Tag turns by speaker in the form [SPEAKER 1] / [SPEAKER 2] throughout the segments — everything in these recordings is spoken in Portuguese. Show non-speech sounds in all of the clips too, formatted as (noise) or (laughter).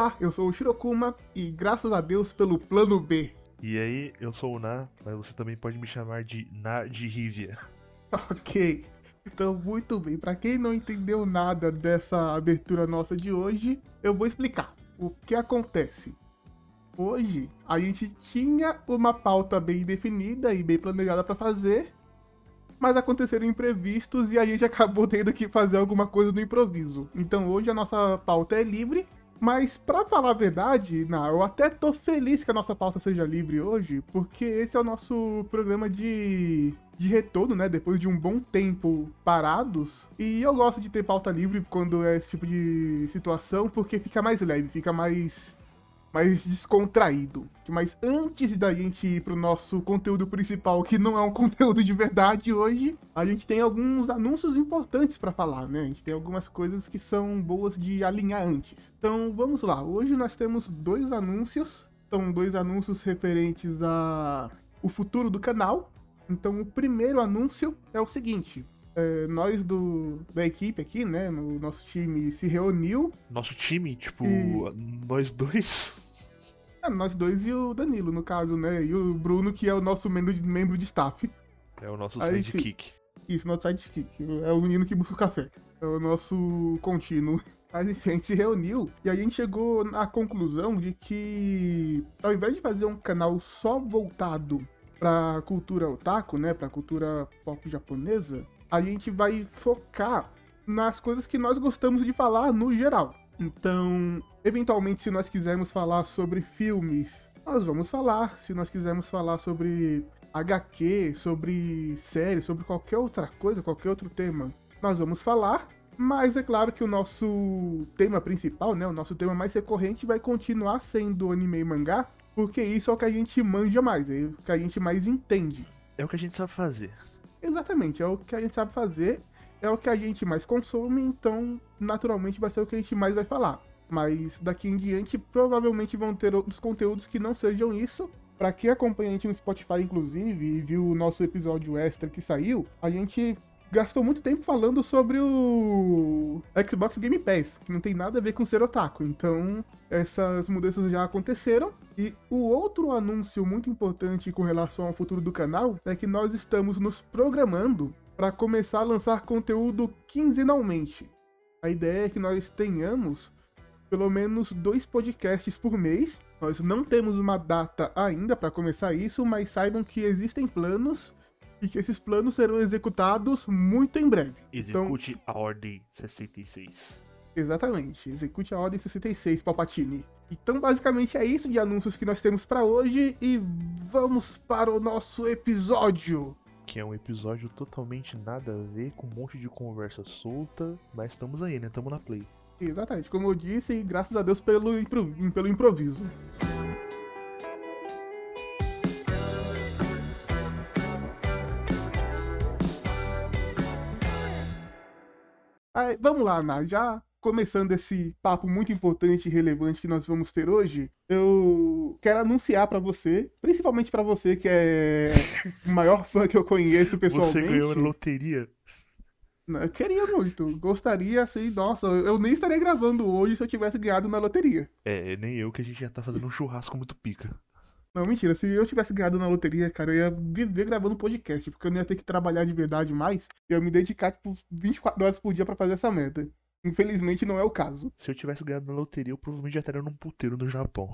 [SPEAKER 1] Olá, eu sou o Shirokuma e graças a Deus pelo plano B.
[SPEAKER 2] E aí, eu sou o Na, mas você também pode me chamar de Na de Rivia. (laughs)
[SPEAKER 1] Ok. Então, muito bem. Para quem não entendeu nada dessa abertura nossa de hoje, eu vou explicar o que acontece. Hoje a gente tinha uma pauta bem definida e bem planejada para fazer, mas aconteceram imprevistos e a gente (laughs) acabou tendo que fazer alguma coisa no improviso. Então hoje a nossa pauta é livre, mas para falar a verdade, não, eu até tô feliz que a nossa pauta seja livre hoje, porque esse é o nosso programa de de retorno, né? Depois de um bom tempo parados. E eu gosto de ter pauta livre quando é esse tipo de situação, porque fica mais leve, fica mais mais descontraído. Mas antes da gente ir pro nosso conteúdo principal, que não é um (laughs) conteúdo de verdade hoje, a gente tem alguns anúncios importantes para falar, né? A gente tem algumas coisas que são boas de alinhar antes. Então vamos lá. Hoje nós temos dois anúncios. São dois anúncios referentes a o futuro do canal. Então o primeiro anúncio é o seguinte: é, nós do, da equipe aqui, né, no nosso time se reuniu.
[SPEAKER 2] Nosso time, tipo, e... nós dois?
[SPEAKER 1] É, nós dois e o Danilo, no caso, né? E o Bruno, que é o nosso membro de, membro de staff.
[SPEAKER 2] É o nosso Aí, sidekick.
[SPEAKER 1] Isso, nosso sidekick. É o menino que busca o café. É o nosso contínuo. Mas enfim, a gente se reuniu e a gente chegou à conclusão de que, ao invés de fazer um canal só voltado pra cultura otaku, né? Pra cultura pop japonesa, a gente vai focar nas coisas que nós gostamos de falar no geral. Então, eventualmente, se nós quisermos falar sobre filmes, nós vamos falar. Se nós quisermos falar sobre HQ, sobre série, sobre qualquer outra coisa, qualquer outro tema, nós vamos falar. Mas é claro que o nosso tema principal, né, o nosso tema mais recorrente vai continuar sendo anime e mangá, porque isso é o que a gente manja mais, é o que a gente mais entende.
[SPEAKER 2] É o que a gente sabe fazer.
[SPEAKER 1] Exatamente, é o que a gente sabe fazer é o que a gente mais consome, então naturalmente vai ser o que a gente mais vai falar. Mas daqui em diante provavelmente vão ter outros conteúdos que não sejam isso. Para quem acompanha a gente no Spotify, inclusive, e viu o nosso episódio extra que saiu, a gente gastou muito tempo falando sobre o Xbox Game Pass, que não tem nada a ver com ser otaku. Então, essas mudanças já aconteceram. E o outro anúncio muito importante com relação ao futuro do canal é que nós estamos nos programando para começar a lançar conteúdo quinzenalmente. A ideia é que nós tenhamos pelo menos dois podcasts por mês. Nós não temos uma data ainda para começar isso, mas saibam que existem planos e que esses planos serão executados muito em breve.
[SPEAKER 2] Execute então, a Ordem 66.
[SPEAKER 1] Exatamente, execute a Ordem 66, Palpatine. Então, basicamente é isso de anúncios que nós temos para hoje e vamos para o nosso episódio
[SPEAKER 2] que é um episódio totalmente nada a ver, com um monte de conversa solta, mas estamos aí, né? Estamos na play.
[SPEAKER 1] Exatamente, como eu disse, graças a Deus pelo, impro pelo improviso. Aí, vamos lá, Ana, já começando esse papo muito importante e relevante que nós vamos ter hoje, eu quero anunciar para você, principalmente para você que é (laughs) o maior fã que eu conheço pessoalmente.
[SPEAKER 2] Você ganhou na loteria?
[SPEAKER 1] Eu queria muito. Gostaria, assim, nossa, eu nem estaria gravando hoje se eu tivesse ganhado na loteria.
[SPEAKER 2] É, nem eu, que a gente já tá fazendo um churrasco muito pica.
[SPEAKER 1] Não, mentira. Se eu tivesse ganhado na loteria, cara, eu ia viver gravando podcast, porque eu não ia ter que trabalhar de verdade mais. Eu ia me dedicar, tipo, 24 horas por dia para fazer essa meta. Infelizmente não é o caso.
[SPEAKER 2] Se eu tivesse ganhado na loteria, eu provavelmente já estaria num puteiro no Japão.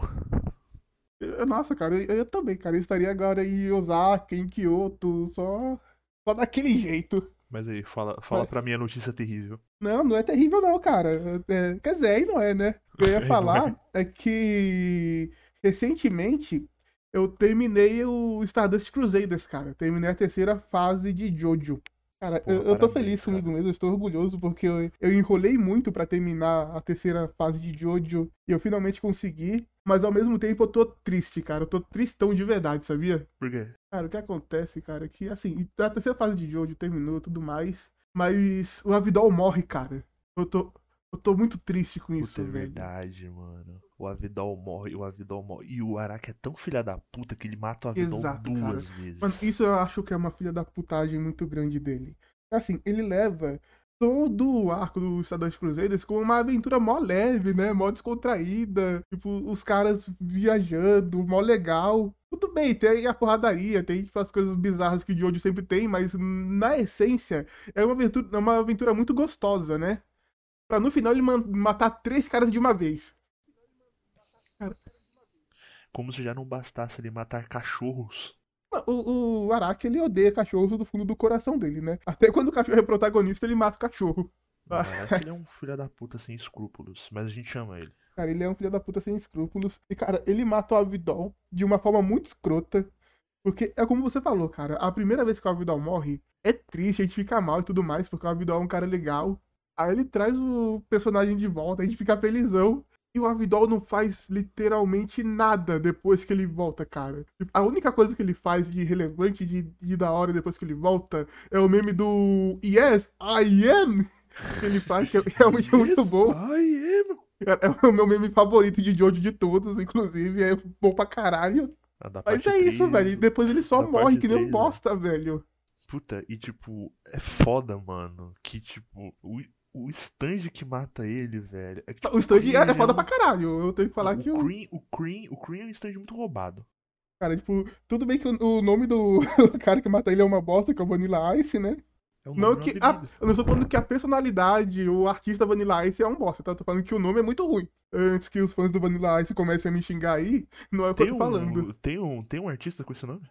[SPEAKER 1] Nossa, cara, eu, eu também, cara. Eu estaria agora em Osaka, em Kyoto, só, só daquele jeito.
[SPEAKER 2] Mas aí, fala, fala é. pra mim a notícia terrível.
[SPEAKER 1] Não, não é terrível não, cara. É, quer dizer, aí não é, né? O que eu ia (laughs) falar é. é que recentemente eu terminei o Stardust Crusaders, cara. terminei a terceira fase de Jojo. Cara, Porra, eu, eu tô feliz cara. comigo mesmo, eu estou orgulhoso porque eu, eu enrolei muito para terminar a terceira fase de Jojo e eu finalmente consegui. Mas ao mesmo tempo eu tô triste, cara. Eu tô tristão de verdade, sabia?
[SPEAKER 2] Por quê?
[SPEAKER 1] Cara, o que acontece, cara, é que assim, a terceira fase de Jojo terminou tudo mais. Mas o Avidol morre, cara. Eu tô, eu tô muito triste com isso.
[SPEAKER 2] Puta, é verdade, mano. O Avidol morre, o Avidol morre. E o Araki é tão filha da puta que ele mata o Avidol Exato, duas
[SPEAKER 1] cara.
[SPEAKER 2] vezes.
[SPEAKER 1] Mano, isso eu acho que é uma filha da putagem muito grande dele. Assim, ele leva todo o arco do Estadante Cruzeiros como uma aventura mó leve, né? Mó descontraída. Tipo, os caras viajando, mó legal. Tudo bem, tem a porradaria, tem tipo, as coisas bizarras que o Jojo sempre tem, mas na essência é uma aventura, é uma aventura muito gostosa, né? Pra no final ele matar três caras de uma vez.
[SPEAKER 2] Como se já não bastasse ele matar cachorros.
[SPEAKER 1] O, o Araki, ele odeia cachorros do fundo do coração dele, né? Até quando o cachorro é protagonista, ele mata o cachorro.
[SPEAKER 2] O (laughs) Araki, ele é um filho da puta sem escrúpulos, mas a gente chama ele.
[SPEAKER 1] Cara, ele é um filho da puta sem escrúpulos. E, cara, ele mata o Avidol de uma forma muito escrota. Porque é como você falou, cara. A primeira vez que o Avidol morre, é triste, a gente fica mal e tudo mais, porque o Avidol é um cara legal. Aí ele traz o personagem de volta, a gente fica felizão. E o Avidol não faz literalmente nada depois que ele volta, cara. A única coisa que ele faz de relevante, de, de da hora depois que ele volta, é o meme do Yes, I am! Que ele faz, que é realmente (laughs) yes, muito bom.
[SPEAKER 2] I am!
[SPEAKER 1] É o meu meme favorito de Jojo de todos, inclusive. É bom pra caralho. Mas é 3, isso, velho. E depois ele só morre, que nem um né? bosta, né? velho.
[SPEAKER 2] Puta, e tipo, é foda, mano. Que tipo, o, stand que mata ele, velho. É que,
[SPEAKER 1] o stand é, é foda pra caralho. Eu tenho que falar
[SPEAKER 2] o
[SPEAKER 1] que
[SPEAKER 2] o. Cream, o Cream, o Cream é um stand muito roubado.
[SPEAKER 1] Cara, tipo, tudo bem que o, o nome do (laughs) cara que mata ele é uma bosta, que é o Vanilla Ice, né? É não que a, eu não estou falando que a personalidade, o artista Vanilla Ice é um bosta, tá? Eu tô falando que o nome é muito ruim. Antes que os fãs do Vanilla Ice comecem a me xingar aí, não é o que eu tô um, falando.
[SPEAKER 2] Tem um, tem um artista com esse nome?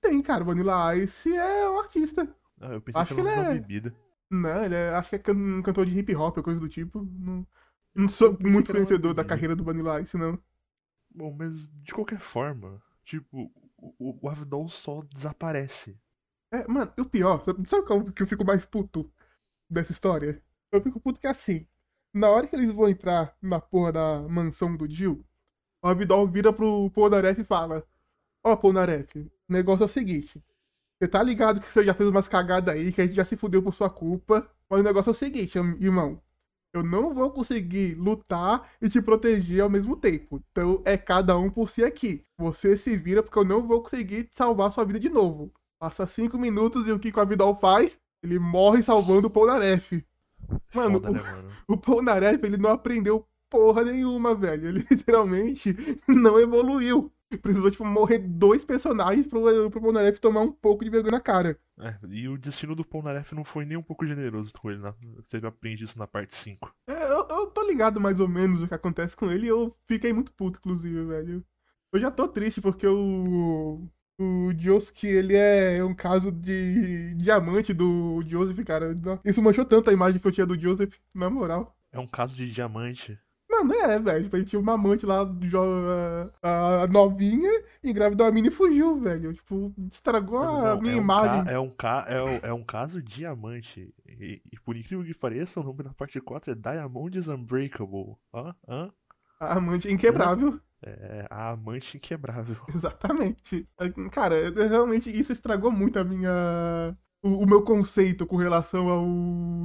[SPEAKER 1] Tem, cara. Vanilla Ice é um artista.
[SPEAKER 2] Ah, eu pensei Acho que, que ele é... bebida.
[SPEAKER 1] Não, ele é, acho que é um cantor de hip hop ou coisa do tipo. Não, não sou muito conhecedor da carreira do Vanilla Ice, não.
[SPEAKER 2] Bom, mas de qualquer forma, tipo, o, o Avidol só desaparece.
[SPEAKER 1] É, mano, o pior, sabe como que eu fico mais puto dessa história? Eu fico puto que é assim, na hora que eles vão entrar na porra da mansão do Jill, o Avidol vira pro Polnareff e fala: Ó, oh, Polnareff, o negócio é o seguinte, você tá ligado que você já fez umas cagadas aí, que a gente já se fudeu por sua culpa. Mas o negócio é o seguinte, irmão. Eu não vou conseguir lutar e te proteger ao mesmo tempo. Então é cada um por si aqui. Você se vira porque eu não vou conseguir salvar sua vida de novo. Passa cinco minutos e o que o Avidal faz? Ele morre salvando o Polnareff. Mano, Foda, o, né, mano? (laughs) o Polnareff, ele não aprendeu porra nenhuma, velho. Ele (laughs) literalmente não evoluiu. Precisou, tipo, morrer dois personagens pro, pro Polnareff tomar um pouco de vergonha na cara.
[SPEAKER 2] É, e o destino do Polnareff não foi nem um pouco generoso com ele, né? Você aprende isso na parte 5.
[SPEAKER 1] É, eu, eu tô ligado mais ou menos o que acontece com ele e eu fiquei muito puto, inclusive, velho. Eu já tô triste porque o. O Josuke, ele é um caso de diamante do Joseph, cara. Isso manchou tanto a imagem que eu tinha do Joseph, na moral.
[SPEAKER 2] É um caso de diamante.
[SPEAKER 1] Mano, é, velho. Tipo, a gente tinha uma amante lá, a, a novinha, engravidou a mina e fugiu, velho. Tipo, estragou não, a minha
[SPEAKER 2] é um
[SPEAKER 1] imagem.
[SPEAKER 2] Ca, é, um ca, é, é um caso diamante. E, e, por incrível que pareça, o nome da parte 4 é Diamonds Unbreakable. Hã? Hã?
[SPEAKER 1] A amante inquebrável.
[SPEAKER 2] É, a amante inquebrável. (laughs)
[SPEAKER 1] Exatamente. Cara, realmente isso estragou muito a minha o, o, meu conceito com relação ao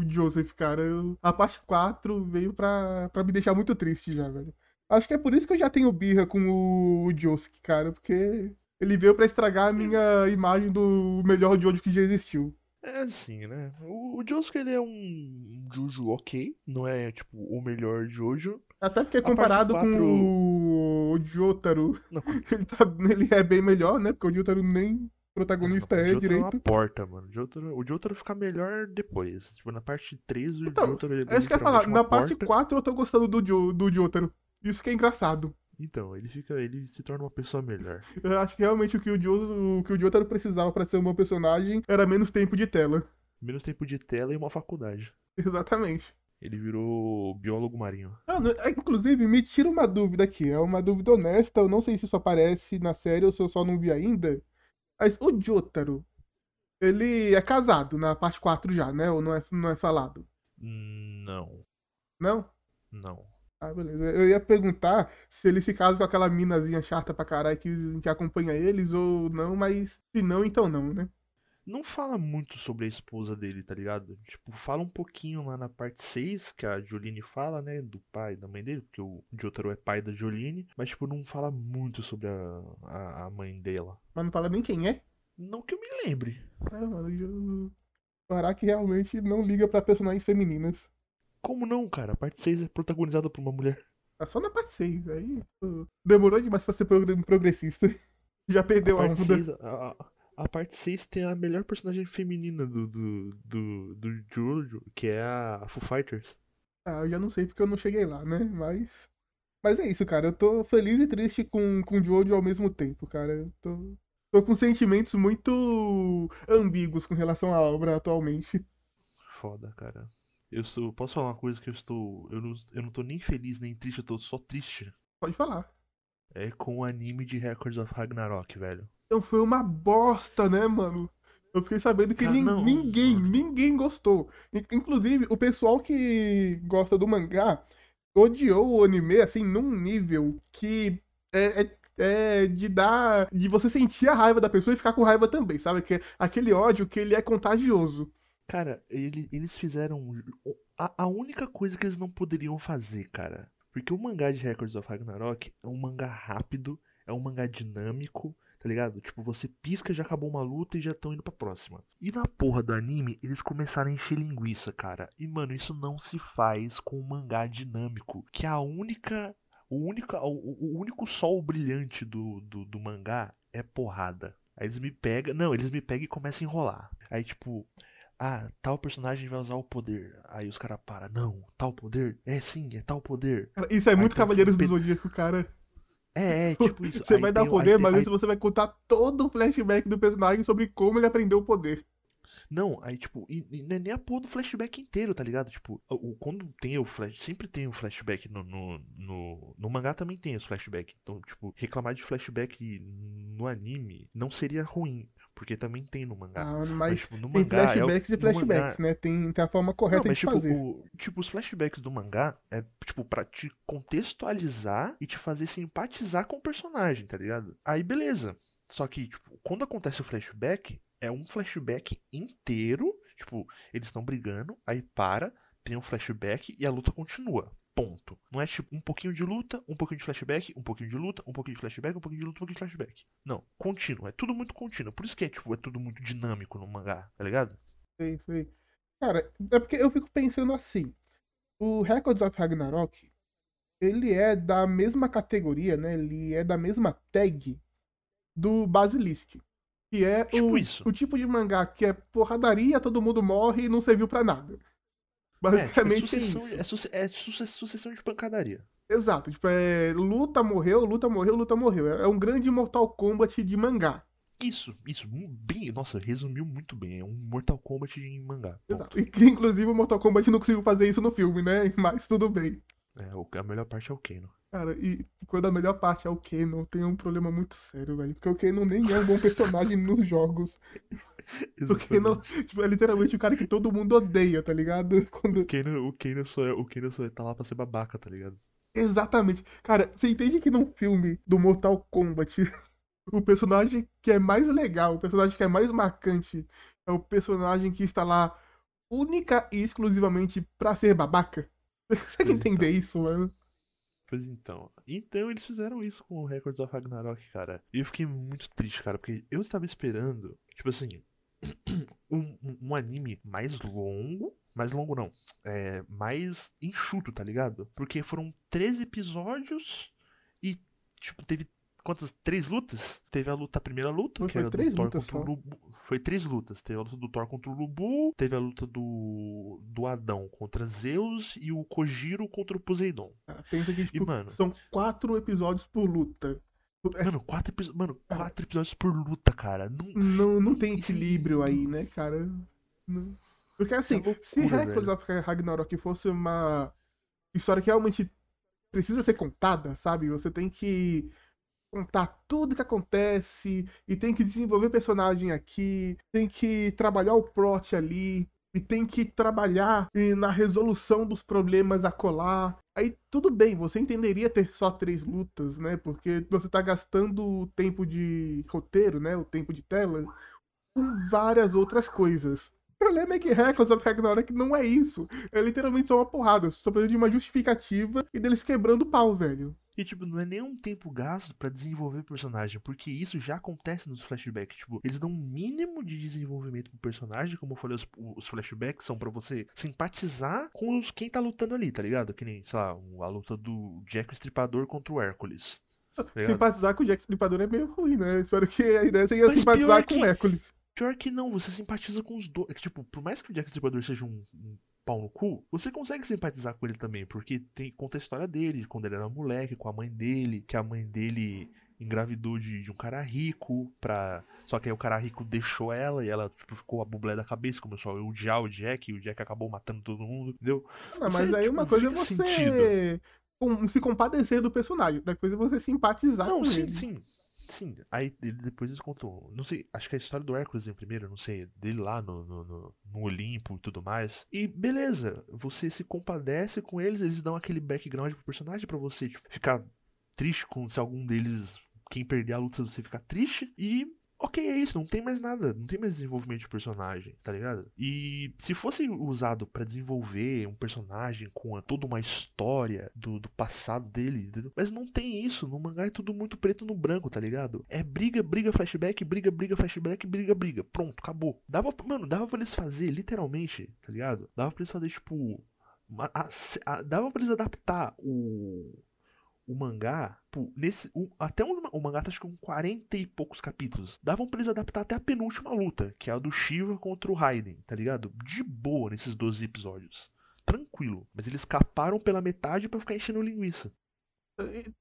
[SPEAKER 1] Joseph, cara. Eu, a parte 4 veio pra, pra me deixar muito triste já, velho. Acho que é por isso que eu já tenho birra com o Joseph, cara, porque ele veio para estragar a minha imagem do melhor Jojo que já existiu.
[SPEAKER 2] É assim, né? O, o Josuke, ele é um Jojo ok, não é, tipo, o melhor Jojo.
[SPEAKER 1] Até porque comparado 4... com o Jotaro, (laughs) ele, tá, ele é bem melhor, né? Porque o Jotaro nem protagonista é, é direito. É uma
[SPEAKER 2] porta, mano. O Jotaro, o Jotaro fica melhor depois. Tipo, na parte 3, o então, Jotaro
[SPEAKER 1] ele é isso que eu ia falar. Na parte 4 eu tô gostando do, jo, do Jotaro. Isso que é engraçado.
[SPEAKER 2] Então, ele fica. ele se torna uma pessoa melhor.
[SPEAKER 1] Eu acho que realmente o que o, jo, o, que o Jotaro precisava para ser um bom personagem era menos tempo de tela.
[SPEAKER 2] Menos tempo de tela e uma faculdade. (laughs)
[SPEAKER 1] Exatamente.
[SPEAKER 2] Ele virou biólogo marinho.
[SPEAKER 1] Ah, é, inclusive, me tira uma dúvida aqui. É uma dúvida honesta. Eu não sei se isso aparece na série ou se eu só não vi ainda. Mas o Jotaro, ele é casado na parte 4 já, né? Ou não é, não é falado?
[SPEAKER 2] Não.
[SPEAKER 1] Não?
[SPEAKER 2] Não.
[SPEAKER 1] Ah, beleza. Eu ia perguntar se ele se casa com aquela minazinha chata pra caralho que, que acompanha eles ou não, mas se não, então não, né?
[SPEAKER 2] Não fala muito sobre a esposa dele, tá ligado? Tipo, fala um pouquinho lá na parte 6, que a Jolene fala, né? Do pai e da mãe dele, porque o Jotaro é pai da Jolene, mas, tipo, não fala muito sobre a, a, a mãe dela.
[SPEAKER 1] Mas não fala nem quem é?
[SPEAKER 2] Não que eu me lembre.
[SPEAKER 1] É, mano, eu... O Araki realmente não liga pra personagens femininas.
[SPEAKER 2] Como não, cara? A parte 6 é protagonizada por uma mulher.
[SPEAKER 1] Tá só na parte 6. Aí demorou demais pra ser prog- progressista. (laughs) Já perdeu
[SPEAKER 2] a
[SPEAKER 1] onda.
[SPEAKER 2] 6, a, a- parte 6 tem a melhor personagem feminina do, do, do, do Jojo, que é a Foo Fighters.
[SPEAKER 1] Ah, eu já não sei porque eu não cheguei lá, né? Mas. Mas é isso, cara. Eu tô feliz e triste com, com o Jojo ao mesmo tempo, cara. Eu tô, tô com sentimentos muito ambíguos com relação à obra atualmente.
[SPEAKER 2] Foda, cara. Eu sou. Posso falar uma coisa que eu estou. Eu não, eu não tô nem feliz nem triste, eu tô só triste.
[SPEAKER 1] Pode falar.
[SPEAKER 2] É com o anime de Records of Ragnarok, velho.
[SPEAKER 1] Então foi uma bosta, né, mano? Eu fiquei sabendo que
[SPEAKER 2] Cara,
[SPEAKER 1] nin-
[SPEAKER 2] não,
[SPEAKER 1] ninguém, ninguém gostou. In- Inclusive, o pessoal que gosta do mangá odiou o anime, assim, num nível que é, é- é de dar. de você sentir a raiva da pessoa e ficar com raiva também, sabe? Que é aquele ódio que ele é contagioso.
[SPEAKER 2] Cara, ele- eles fizeram a, a única coisa que eles não poderiam fazer, cara. Porque o mangá de Records of Ragnarok é um mangá rápido, é um mangá dinâmico, tá ligado? Tipo, você pisca, já acabou uma luta e já estão indo pra próxima. E na porra do anime, eles começaram a encher linguiça, cara. E, mano, isso não se faz com um mangá dinâmico. Que a única. O único, o, o único sol brilhante do, do, do mangá é porrada. Aí eles me pegam. Não, eles me pegam e começam a enrolar. Aí, tipo, ah, tal personagem vai usar o poder. Aí os caras param. Não, tal poder? É sim, é tal poder.
[SPEAKER 1] Cara, Isso é
[SPEAKER 2] Aí
[SPEAKER 1] muito
[SPEAKER 2] um
[SPEAKER 1] Cavaleiros do Zodíaco, cara.
[SPEAKER 2] É, é, (laughs) tipo isso.
[SPEAKER 1] Você
[SPEAKER 2] Aí
[SPEAKER 1] vai dar o
[SPEAKER 2] aí
[SPEAKER 1] poder,
[SPEAKER 2] tem-
[SPEAKER 1] mas
[SPEAKER 2] aí-
[SPEAKER 1] você vai contar todo o flashback do personagem sobre como ele aprendeu o poder.
[SPEAKER 2] Não, aí, tipo, e, e não é nem a porra do flashback inteiro, tá ligado? Tipo, o, quando tem o flash, sempre tem um flashback no, no, no, no mangá também tem esse flashback. Então, tipo, reclamar de flashback no anime não seria ruim, porque também tem no mangá.
[SPEAKER 1] Ah,
[SPEAKER 2] mas,
[SPEAKER 1] mas
[SPEAKER 2] tipo, no
[SPEAKER 1] tem
[SPEAKER 2] mangá é o,
[SPEAKER 1] flashbacks e
[SPEAKER 2] no mangá-
[SPEAKER 1] flashbacks, né? Tem, tem a forma correta
[SPEAKER 2] Não, mas
[SPEAKER 1] de
[SPEAKER 2] tipo,
[SPEAKER 1] fazer.
[SPEAKER 2] o- tipo, os flashbacks do mangá é, tipo, pra te contextualizar e te fazer simpatizar com o personagem, tá ligado? Aí, beleza. Só que, tipo, quando acontece o flashback, é um flashback inteiro. Tipo, eles estão brigando, aí para, tem um flashback e a luta continua. Ponto. Não é tipo um pouquinho de luta, um pouquinho de flashback, um pouquinho de luta, um pouquinho de flashback, um pouquinho de luta, um pouquinho de flashback. Não, contínuo. É tudo muito contínuo. Por isso que é, tipo, é tudo muito dinâmico no mangá, tá ligado?
[SPEAKER 1] Sei, sei. Cara, é porque eu fico pensando assim. O Records of Ragnarok, ele é da mesma categoria, né? Ele é da mesma tag do Basilisk. Que é
[SPEAKER 2] Tipo
[SPEAKER 1] o,
[SPEAKER 2] isso.
[SPEAKER 1] o tipo de mangá que é porradaria, todo mundo morre e não serviu pra nada.
[SPEAKER 2] É, tipo, é
[SPEAKER 1] Basicamente é,
[SPEAKER 2] sucessão,
[SPEAKER 1] isso.
[SPEAKER 2] é, suce- é suce- sucessão de pancadaria.
[SPEAKER 1] Exato, tipo, é luta, morreu, luta, morreu, luta, morreu. É é um grande Mortal Kombat de mangá.
[SPEAKER 2] Isso, isso, bem, nossa, resumiu muito bem. É um Mortal Kombat em mangá.
[SPEAKER 1] Exato. E que, inclusive o Mortal Kombat não conseguiu fazer isso no filme, né? (laughs) Mas tudo bem.
[SPEAKER 2] É, a melhor parte é o Kano.
[SPEAKER 1] Cara, e quando a melhor parte é o Kenon, tem um problema muito sério, velho. Porque o Kenon nem é um bom personagem (laughs) nos jogos. O
[SPEAKER 2] Exatamente.
[SPEAKER 1] tipo, é literalmente o cara que todo mundo odeia, tá ligado? (laughs) Quando...
[SPEAKER 2] O Kano, o Kano só é, o Kano só tá lá pra ser babaca, tá ligado?
[SPEAKER 1] Exatamente. Cara, você entende que num filme do Mortal Kombat, (laughs) o personagem que é mais legal, o personagem que é mais marcante, é o personagem que está lá única e exclusivamente pra ser babaca? Você consegue
[SPEAKER 2] Pois
[SPEAKER 1] entender isso, mano?
[SPEAKER 2] Pois então. Então eles fizeram isso com o Records of Ragnarok, cara. E eu fiquei muito triste, cara, porque eu estava esperando, tipo assim, (clears throat) um, um- um anime mais longo. Mais longo não. É, mais enxuto, tá ligado? Porque foram 13 episódios e, tipo, teve. Quantas? Três lutas? Teve a luta, a primeira luta,
[SPEAKER 1] Foi-
[SPEAKER 2] que era do Thor contra o
[SPEAKER 1] só.
[SPEAKER 2] Lubu. Foi três lutas. Teve a luta do Thor contra o Lubu, teve a luta do, do Adão contra Zeus e o Kojiro contra o Poseidon.
[SPEAKER 1] Cara, Pensa que, tipo,
[SPEAKER 2] mano-
[SPEAKER 1] são quatro episódios por luta. É,
[SPEAKER 2] Mano, quatro, episo- Mano, quatro episódios por luta, cara. Não...
[SPEAKER 1] Não, não tem equilíbrio aí, né, cara? Não. Porque assim,
[SPEAKER 2] é
[SPEAKER 1] se
[SPEAKER 2] loucura, velho.
[SPEAKER 1] of Ragnarok fosse uma história que realmente precisa ser contada, sabe? Você tem que contar tudo que acontece e tem que desenvolver personagem aqui, tem que trabalhar o plot ali e tem que trabalhar eh, na resolução dos problemas a colar. Aí tudo bem, você entenderia ter só três lutas, né? Porque você tá gastando o tempo de roteiro, né? O tempo de tela com várias outras coisas. O problema é que Records of Ragnarok não é isso. É literalmente só uma porrada. Só precisa de uma justificativa e deles quebrando o pau, velho.
[SPEAKER 2] E, tipo, não é nenhum tempo gasto pra desenvolver o personagem, porque isso já acontece nos flashbacks. Tipo, eles dão um mínimo de desenvolvimento pro personagem, como eu falei, os, os flashbacks são para você simpatizar com os, quem tá lutando ali, tá ligado? Que nem, sei lá, a luta do Jack Estripador contra o Hércules.
[SPEAKER 1] Tá simpatizar com o Jack Stripador é meio ruim, né? espero que a ideia seja Mas simpatizar com o Hércules.
[SPEAKER 2] Pior que não, você simpatiza com os dois. É tipo, por mais que o Jack Stripador seja um, um pau no cu, você consegue simpatizar com ele também, porque tem, conta a história dele, quando ele era moleque, com a mãe dele, que a mãe dele engravidou de, de um cara rico, pra... só que aí o cara rico deixou ela e ela tipo, ficou a bublé da cabeça, começou a odiar o Jack, e o Jack acabou matando todo mundo, entendeu?
[SPEAKER 1] Não, mas aí tipo, uma coisa é você sentido. se compadecer do personagem, outra coisa é você simpatizar
[SPEAKER 2] não,
[SPEAKER 1] com
[SPEAKER 2] sim,
[SPEAKER 1] ele.
[SPEAKER 2] Não, sim, sim. Sim, aí depois eles contam. Não sei, acho que é a história do Hércules em primeiro, não sei, dele lá no, no, no, no Olimpo e tudo mais. E beleza, você se compadece com eles, eles dão aquele background pro personagem para você tipo, ficar triste com se algum deles. Quem perder a luta, você ficar triste. E ok, é isso, não tem mais nada, não tem mais desenvolvimento de personagem, tá ligado? E se fosse usado para desenvolver um personagem com toda uma história do, do passado dele, entendeu? mas não tem isso, no mangá é tudo muito preto no branco, tá ligado? É briga, briga, flashback, briga, briga, flashback, briga, briga, pronto, acabou. Dava, mano, dava pra eles fazer, literalmente, tá ligado? Dava pra eles fazer, tipo, uma, a, a, dava pra eles adaptar o o mangá, pô, nesse, o, até o, o mangá tá acho que com 40 e poucos capítulos. Davam pra eles adaptar até a penúltima luta, que é a do Shiva contra o Raiden, tá ligado? De boa nesses 12 episódios. Tranquilo. Mas eles caparam pela metade para ficar enchendo linguiça.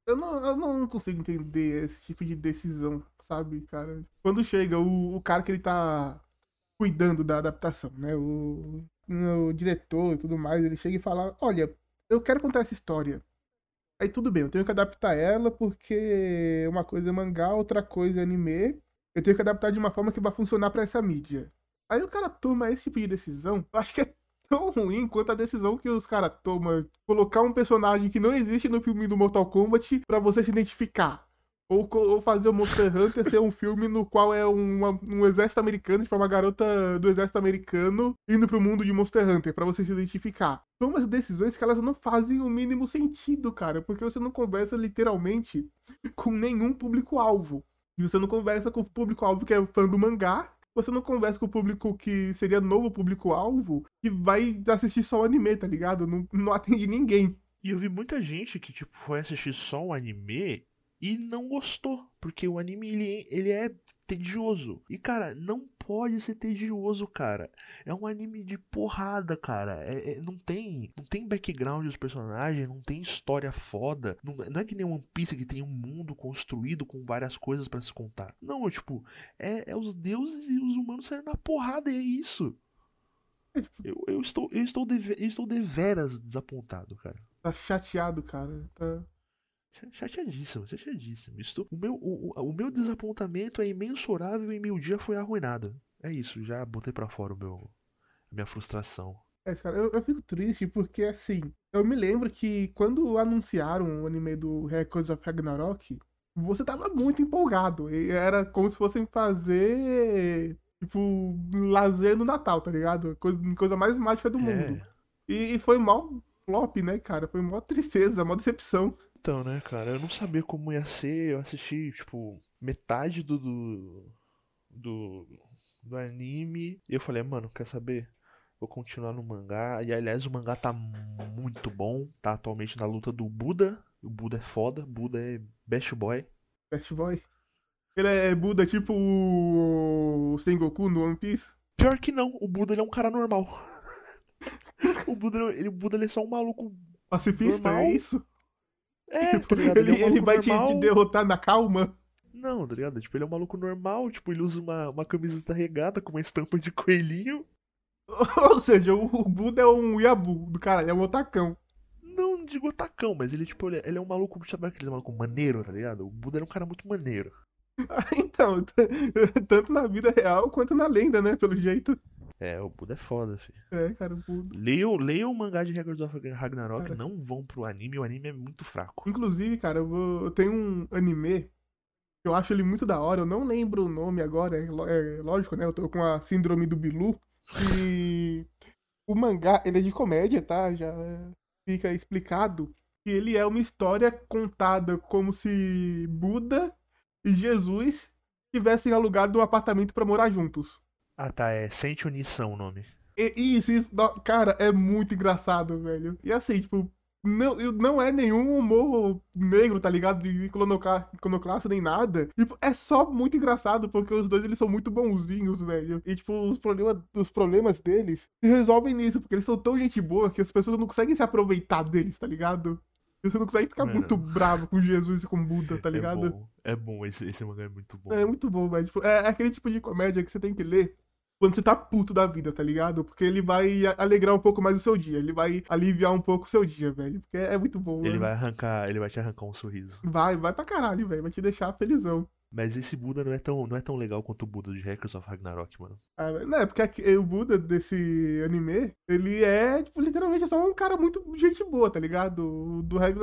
[SPEAKER 1] Eu não, eu não consigo entender esse tipo de decisão, sabe, cara? Quando chega o, o cara que ele tá cuidando da adaptação, né? O, o diretor e tudo mais, ele chega e fala: Olha, eu quero contar essa história. Aí tudo bem, eu tenho que adaptar ela porque uma coisa é mangá, outra coisa é anime. Eu tenho que adaptar de uma forma que vai funcionar para essa mídia. Aí o cara toma esse tipo de decisão, eu acho que é (laughs) tão ruim quanto a decisão que os caras tomam. Colocar um personagem que não existe no filme do Mortal Kombat para você se identificar. Ou, ou, fazer o Monster Hunter ser um filme no qual é uma, um exército americano, tipo uma garota do exército americano indo pro mundo de Monster Hunter, para você se identificar. São umas decisões que elas não fazem o mínimo sentido, cara, porque você não conversa literalmente com nenhum público-alvo. E você não conversa com o público-alvo que é fã do mangá, você não conversa com o público que seria novo público-alvo, que vai assistir só o anime, tá ligado? Não, não atende ninguém.
[SPEAKER 2] E eu vi muita gente que, tipo, foi assistir só o anime e não gostou, porque o anime ele, ele é tedioso. E cara, não pode ser tedioso, cara. É um anime de porrada, cara. É, é, não tem não tem background dos personagens, não tem história foda. Não, não, é que nem One Piece que tem um mundo construído com várias coisas para se contar. Não, tipo, é, é os deuses e os humanos saindo na porrada e é isso. É, eu, eu estou eu estou eu estou deveras desapontado, cara.
[SPEAKER 1] Tá chateado, cara. Tá
[SPEAKER 2] Chateadíssimo, chateadíssimo. Estou, o, meu, o, o, meu desapontamento é imensurável e meu dia foi arruinado. É isso, já botei para fora o meu, a minha frustração.
[SPEAKER 1] É, cara, eu, eu, fico triste porque, assim, eu me lembro que quando anunciaram o anime do Records of Ragnarok, você tava muito empolgado. E era como se fossem fazer, tipo, lazer no Natal, tá ligado? Coisa, coisa mais mágica do é. mundo. E, e foi mal flop, né, cara? Foi mó tristeza, mó decepção.
[SPEAKER 2] Então, né, cara, eu não sabia como ia ser, eu assisti, tipo, metade do, do, do, do anime, e eu falei, mano, quer saber? Vou continuar no mangá, e aliás o mangá tá muito bom, tá atualmente na luta do Buda, o Buda é foda, Buda é best boy.
[SPEAKER 1] Best boy? Ele é Buda tipo o Sengoku no One Piece?
[SPEAKER 2] Pior que não, o Buda é um cara normal. (laughs) o Buda, ele, o Buda ele é só um maluco
[SPEAKER 1] Pacifista, é normal. é isso?
[SPEAKER 2] É, (laughs) tá ligado?
[SPEAKER 1] Ele, ele, é um ele vai te, te, derrotar na calma?
[SPEAKER 2] Não, tá ligado? Tipo, ele é um maluco normal, tipo, ele usa uma, uma camiseta regata com uma estampa de coelhinho. (laughs)
[SPEAKER 1] Ou seja, o, o Buda é um Yabu do cara, é um otacão.
[SPEAKER 2] Não, digo otacão, mas ele, tipo, ele, ele é um maluco, sabe aquele maluco maneiro, tá ligado? O Buda era um cara muito maneiro. (laughs)
[SPEAKER 1] então, tanto na vida real quanto na lenda, né? Pelo jeito.
[SPEAKER 2] É, o Buda é foda, filho.
[SPEAKER 1] É, cara, o Buda.
[SPEAKER 2] Leiam, leiam o mangá de Records of Ragnarok, cara. não vão pro anime, o anime é muito fraco.
[SPEAKER 1] Inclusive, cara, eu, vou, eu tenho um anime que eu acho ele muito da hora, eu não lembro o nome agora, é, é lógico, né? Eu tô com a síndrome do Bilu. E o mangá, ele é de comédia, tá? Já fica explicado. que ele é uma história contada como se Buda e Jesus tivessem alugado um apartamento pra morar juntos.
[SPEAKER 2] Ah, tá, é Sente Unição o nome.
[SPEAKER 1] E- Isso, isso, cara, é muito engraçado, velho. E assim, tipo, não, não é nenhum humor negro, tá ligado? De iconocla- iconoclasta nem nada. Tipo, é só muito engraçado, porque os dois, eles são muito bonzinhos, velho. E, tipo, os problemas, os problemas deles se resolvem nisso, porque eles são tão gente boa que as pessoas não conseguem se aproveitar deles, tá ligado? E você não consegue ficar
[SPEAKER 2] Mano.
[SPEAKER 1] muito bravo com Jesus e com Buda, tá (laughs) ligado?
[SPEAKER 2] É bom, é bom, esse, esse mangá é muito bom.
[SPEAKER 1] É muito bom, velho. Tipo, é, é aquele tipo de comédia que você tem que ler quando você tá puto da vida, tá ligado? Porque ele vai alegrar um pouco mais o seu dia. Ele vai aliviar um pouco o seu dia, velho. Porque é muito bom,
[SPEAKER 2] Ele
[SPEAKER 1] mano.
[SPEAKER 2] vai arrancar, ele vai te arrancar um sorriso.
[SPEAKER 1] Vai, vai pra caralho, velho. Vai te deixar felizão.
[SPEAKER 2] Mas esse Buda não é tão, não é tão legal quanto o Buda de Hackers of Ragnarok, mano.
[SPEAKER 1] Ah, não, é porque aqui- o Buda desse anime, ele é, tipo, literalmente só um cara muito gente boa, tá ligado? O do Regis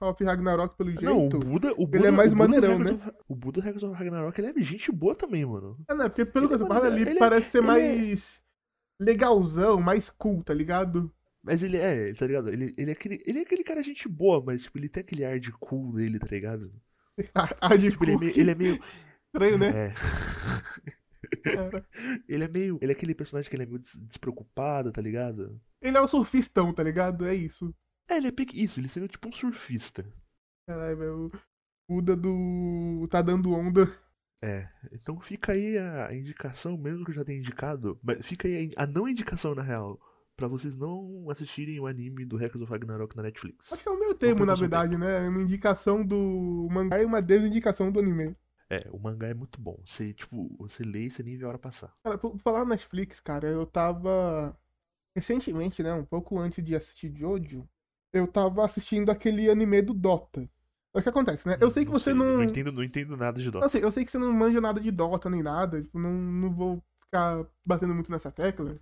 [SPEAKER 1] of, Ragnarok, pelo jeito.
[SPEAKER 2] Não, o Buda, o Buda,
[SPEAKER 1] é mais maneirão,
[SPEAKER 2] Hackers of- o Buda do Hackers of Ragnarok, ele é gente boa também, mano.
[SPEAKER 1] É, não, é porque pelo
[SPEAKER 2] Ele
[SPEAKER 1] que
[SPEAKER 2] é
[SPEAKER 1] você fala ali.
[SPEAKER 2] Ele é-
[SPEAKER 1] parece ser
[SPEAKER 2] ele é-
[SPEAKER 1] mais legalzão, mais cool, tá ligado?
[SPEAKER 2] Mas ele é, tá ligado? Ele, ele, é aquele, ele é aquele cara gente boa, mas tipo, ele tem aquele ar de cool dele, tá ligado? (laughs)
[SPEAKER 1] A, a de
[SPEAKER 2] Tipo, ele é meio. Ele é meio (laughs)
[SPEAKER 1] estranho, né?
[SPEAKER 2] é. (laughs) Ele é meio. Ele é aquele personagem que ele é meio des- despreocupado, tá ligado?
[SPEAKER 1] Ele é o surfistão, tá ligado? É isso.
[SPEAKER 2] É, ele é pique. Isso, ele seria tipo um surfista.
[SPEAKER 1] Caralho, velho. O Buda do. tá dando onda.
[SPEAKER 2] É. Então fica aí a indicação, mesmo que eu já tenha indicado. Mas fica aí a não indicação, na real. Pra vocês não assistirem o anime do Hackers of Ragnarok na Netflix.
[SPEAKER 1] Acho que é o meu termo, na verdade, né? Uma indicação do mangá e uma desindicação do anime.
[SPEAKER 2] É, o mangá é muito bom. Você, tipo, você lê e você nem vê a hora passar.
[SPEAKER 1] Cara, por falar na Netflix, cara, eu tava. Recentemente, né? Um pouco antes de assistir Jojo, eu tava assistindo aquele anime do Dota. É o que acontece, né? Eu sei que você
[SPEAKER 2] sei,
[SPEAKER 1] não.
[SPEAKER 2] Não entendo, não entendo nada de Dota.
[SPEAKER 1] Assim, eu sei que você não manja nada de Dota nem nada, tipo, não, não vou ficar batendo muito nessa tecla.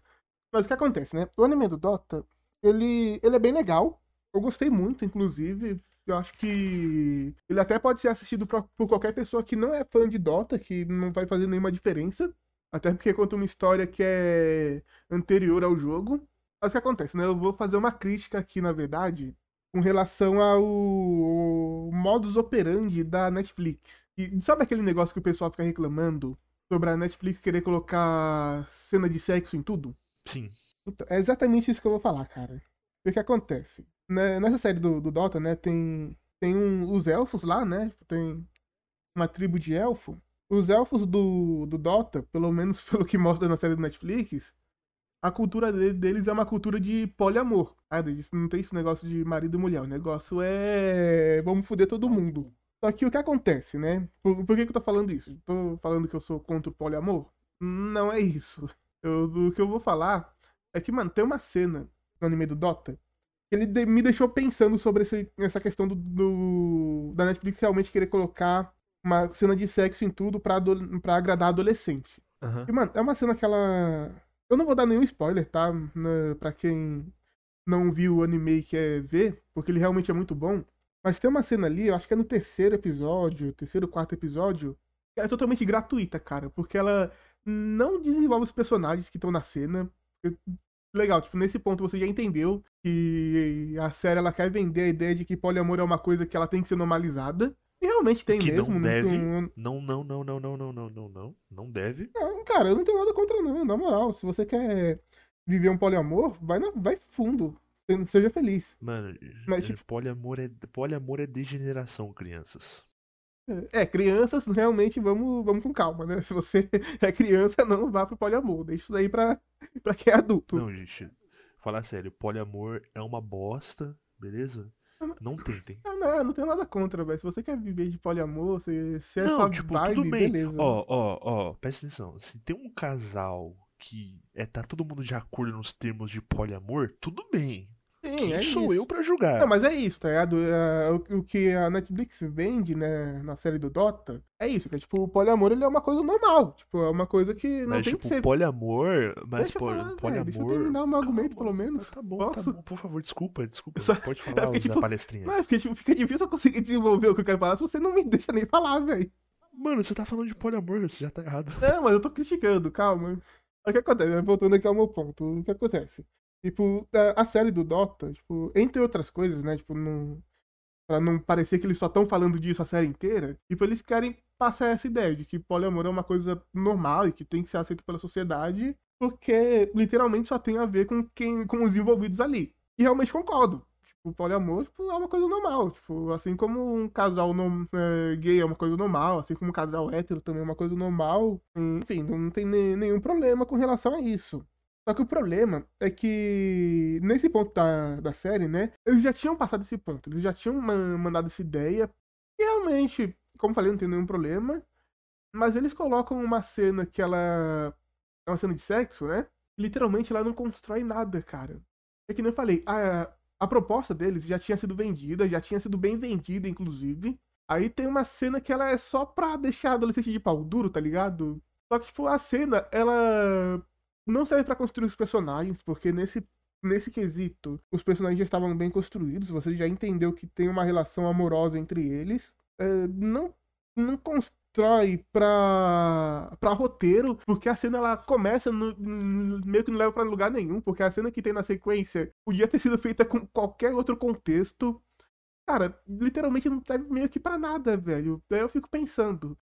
[SPEAKER 1] Mas o que acontece, né? O anime do Dota, ele, ele é bem legal. Eu gostei muito, inclusive. Eu acho que ele até pode ser assistido pra- por qualquer pessoa que não é fã de Dota, que não vai fazer nenhuma diferença. Até porque conta uma história que é anterior ao jogo. Mas o que acontece, né? Eu vou fazer uma crítica aqui, na verdade, com relação ao, ao modus operandi da Netflix. E sabe aquele negócio que o pessoal fica reclamando sobre a Netflix querer colocar cena de sexo em tudo?
[SPEAKER 2] Sim.
[SPEAKER 1] Então, é exatamente isso que eu vou falar, cara. O que acontece? Né, nessa série do, do Dota, né, tem, tem um, os elfos lá, né? Tipo, Tem uma tribo de elfo. Os elfos do, do Dota, pelo menos (laughs) pelo que mostra na série do Netflix, a cultura de- deles é uma cultura de poliamor. Eles Não tem esse negócio de marido e mulher. O negócio é. Vamos foder todo mundo. Só que o que acontece, né? Por, por que, que eu tô falando isso? Tô falando que eu sou contra o poliamor? Não é isso. Eu, o que eu vou falar é que, mano, tem uma cena no anime do Dota que ele de- me deixou pensando sobre esse- essa questão do, do- da Netflix realmente querer colocar uma cena de sexo em tudo pra, ado- pra agradar adolescente.
[SPEAKER 2] Aham.
[SPEAKER 1] E, mano, é uma cena que ela. Eu não vou dar nenhum spoiler, tá? Na- Pra quem não viu o anime e quer ver, porque ele realmente é muito bom. Mas tem uma cena ali, eu acho que é no terceiro episódio, terceiro, quarto episódio, que é totalmente gratuita, cara. Porque ela não desenvolve os personagens que estão na cena. Legal, tipo, nesse ponto você já entendeu que a série ela quer vender a ideia de que poliamor é uma coisa que ela tem que ser normalizada. E realmente tem
[SPEAKER 2] Que
[SPEAKER 1] mesmo.
[SPEAKER 2] não deve.
[SPEAKER 1] não-
[SPEAKER 2] Não, não, não, não, não, não, não, não, não. Não deve.
[SPEAKER 1] Não, cara, eu não tenho nada contra não, na moral. Se você quer viver um poliamor, vai, na, vai fundo. Se- Seja feliz.
[SPEAKER 2] Mano,
[SPEAKER 1] Mas,
[SPEAKER 2] eh,
[SPEAKER 1] tipo-
[SPEAKER 2] poliamor, é, poliamor é degeneração, crianças.
[SPEAKER 1] É, crianças, realmente, vamos, vamos com calma, né? (laughs) Se você é criança, não vá pro poliamor. Deixa isso aí pra, pra quem é adulto.
[SPEAKER 2] Não, gente. Falar sério, poliamor é uma bosta, beleza? Não tentem.
[SPEAKER 1] Ah, não, não tenho nada contra, velho. Se você quer viver de poliamor, se, se é
[SPEAKER 2] Não,
[SPEAKER 1] sua
[SPEAKER 2] tipo,
[SPEAKER 1] vibe,
[SPEAKER 2] tudo bem.
[SPEAKER 1] beleza.
[SPEAKER 2] Ó, ó, ó, presta atenção. Se tem um casal que é, tá todo mundo de acordo nos termos de poliamor, tudo bem.
[SPEAKER 1] Sim,
[SPEAKER 2] Quem
[SPEAKER 1] é
[SPEAKER 2] sou
[SPEAKER 1] isso.
[SPEAKER 2] eu pra julgar?
[SPEAKER 1] Não, mas é isso, tá ligado? É, o, que a Netflix vende, né, na série do Dota, é isso, que é, tipo, o poliamor ele é uma coisa normal. Tipo, é uma coisa que não
[SPEAKER 2] Mas,
[SPEAKER 1] tem
[SPEAKER 2] tipo,
[SPEAKER 1] que ser.
[SPEAKER 2] poliamor. Mas
[SPEAKER 1] Deixa
[SPEAKER 2] po-
[SPEAKER 1] falar,
[SPEAKER 2] poliamor.
[SPEAKER 1] deixa eu terminar o meu argumento,
[SPEAKER 2] Calma.
[SPEAKER 1] pelo menos.
[SPEAKER 2] Tá bom,
[SPEAKER 1] Posso?
[SPEAKER 2] tá bom. Por favor, desculpa, desculpa.
[SPEAKER 1] Só-
[SPEAKER 2] Pode
[SPEAKER 1] é (laughs)
[SPEAKER 2] falar,
[SPEAKER 1] porque,
[SPEAKER 2] Zé
[SPEAKER 1] tipo,
[SPEAKER 2] Palestrinha.
[SPEAKER 1] Não, é porque tipo, fica difícil eu conseguir desenvolver o que eu quero falar se você não me (laughs) deixa nem falar, velho.
[SPEAKER 2] Mano, você tá falando de poliamor, você já tá errado.
[SPEAKER 1] Não, mas eu tô criticando, calma. O que acontece? Voltando aqui ao meu ponto, o que acontece? Tipo, a, a série do Dota, tipo, entre outras coisas, né? Tipo, não, Pra não parecer que eles só estão falando disso a série inteira. Tipo, eles querem passar essa ideia de que poliamor é uma coisa normal e que tem que ser aceito pela sociedade, porque literalmente só tem a ver com quem, com os envolvidos ali. E realmente concordo. Tipo, poliamor tipo, é uma coisa normal. Tipo, assim como um casal no, é, gay é uma coisa normal, assim como um casal hétero também é uma coisa normal. Enfim, não tem nenhum problema com relação a isso. Só que o problema é que, nesse ponto da, da série, né, eles já tinham passado esse ponto, eles já tinham mandado essa ideia, e realmente, como falei, não tem nenhum problema, mas eles colocam uma cena que ela é uma cena de sexo, né, literalmente ela não constrói nada, cara. É que nem eu falei, a, a proposta deles já tinha sido vendida, já tinha sido bem vendida, inclusive. Aí tem uma cena que ela é só pra deixar a adolescente de pau duro, tá ligado? Só que, tipo, a cena, ela não serve para construir os personagens, porque nesse, nesse quesito os personagens já estavam bem construídos, você já entendeu que tem uma relação amorosa entre eles. É, não, não constrói pra, pra roteiro, porque a cena ela começa no, meio que não leva para lugar nenhum, porque a cena que tem na sequência podia ter sido feita com qualquer outro contexto. Cara, literalmente não serve meio que pra nada, velho. Daí eu fico pensando,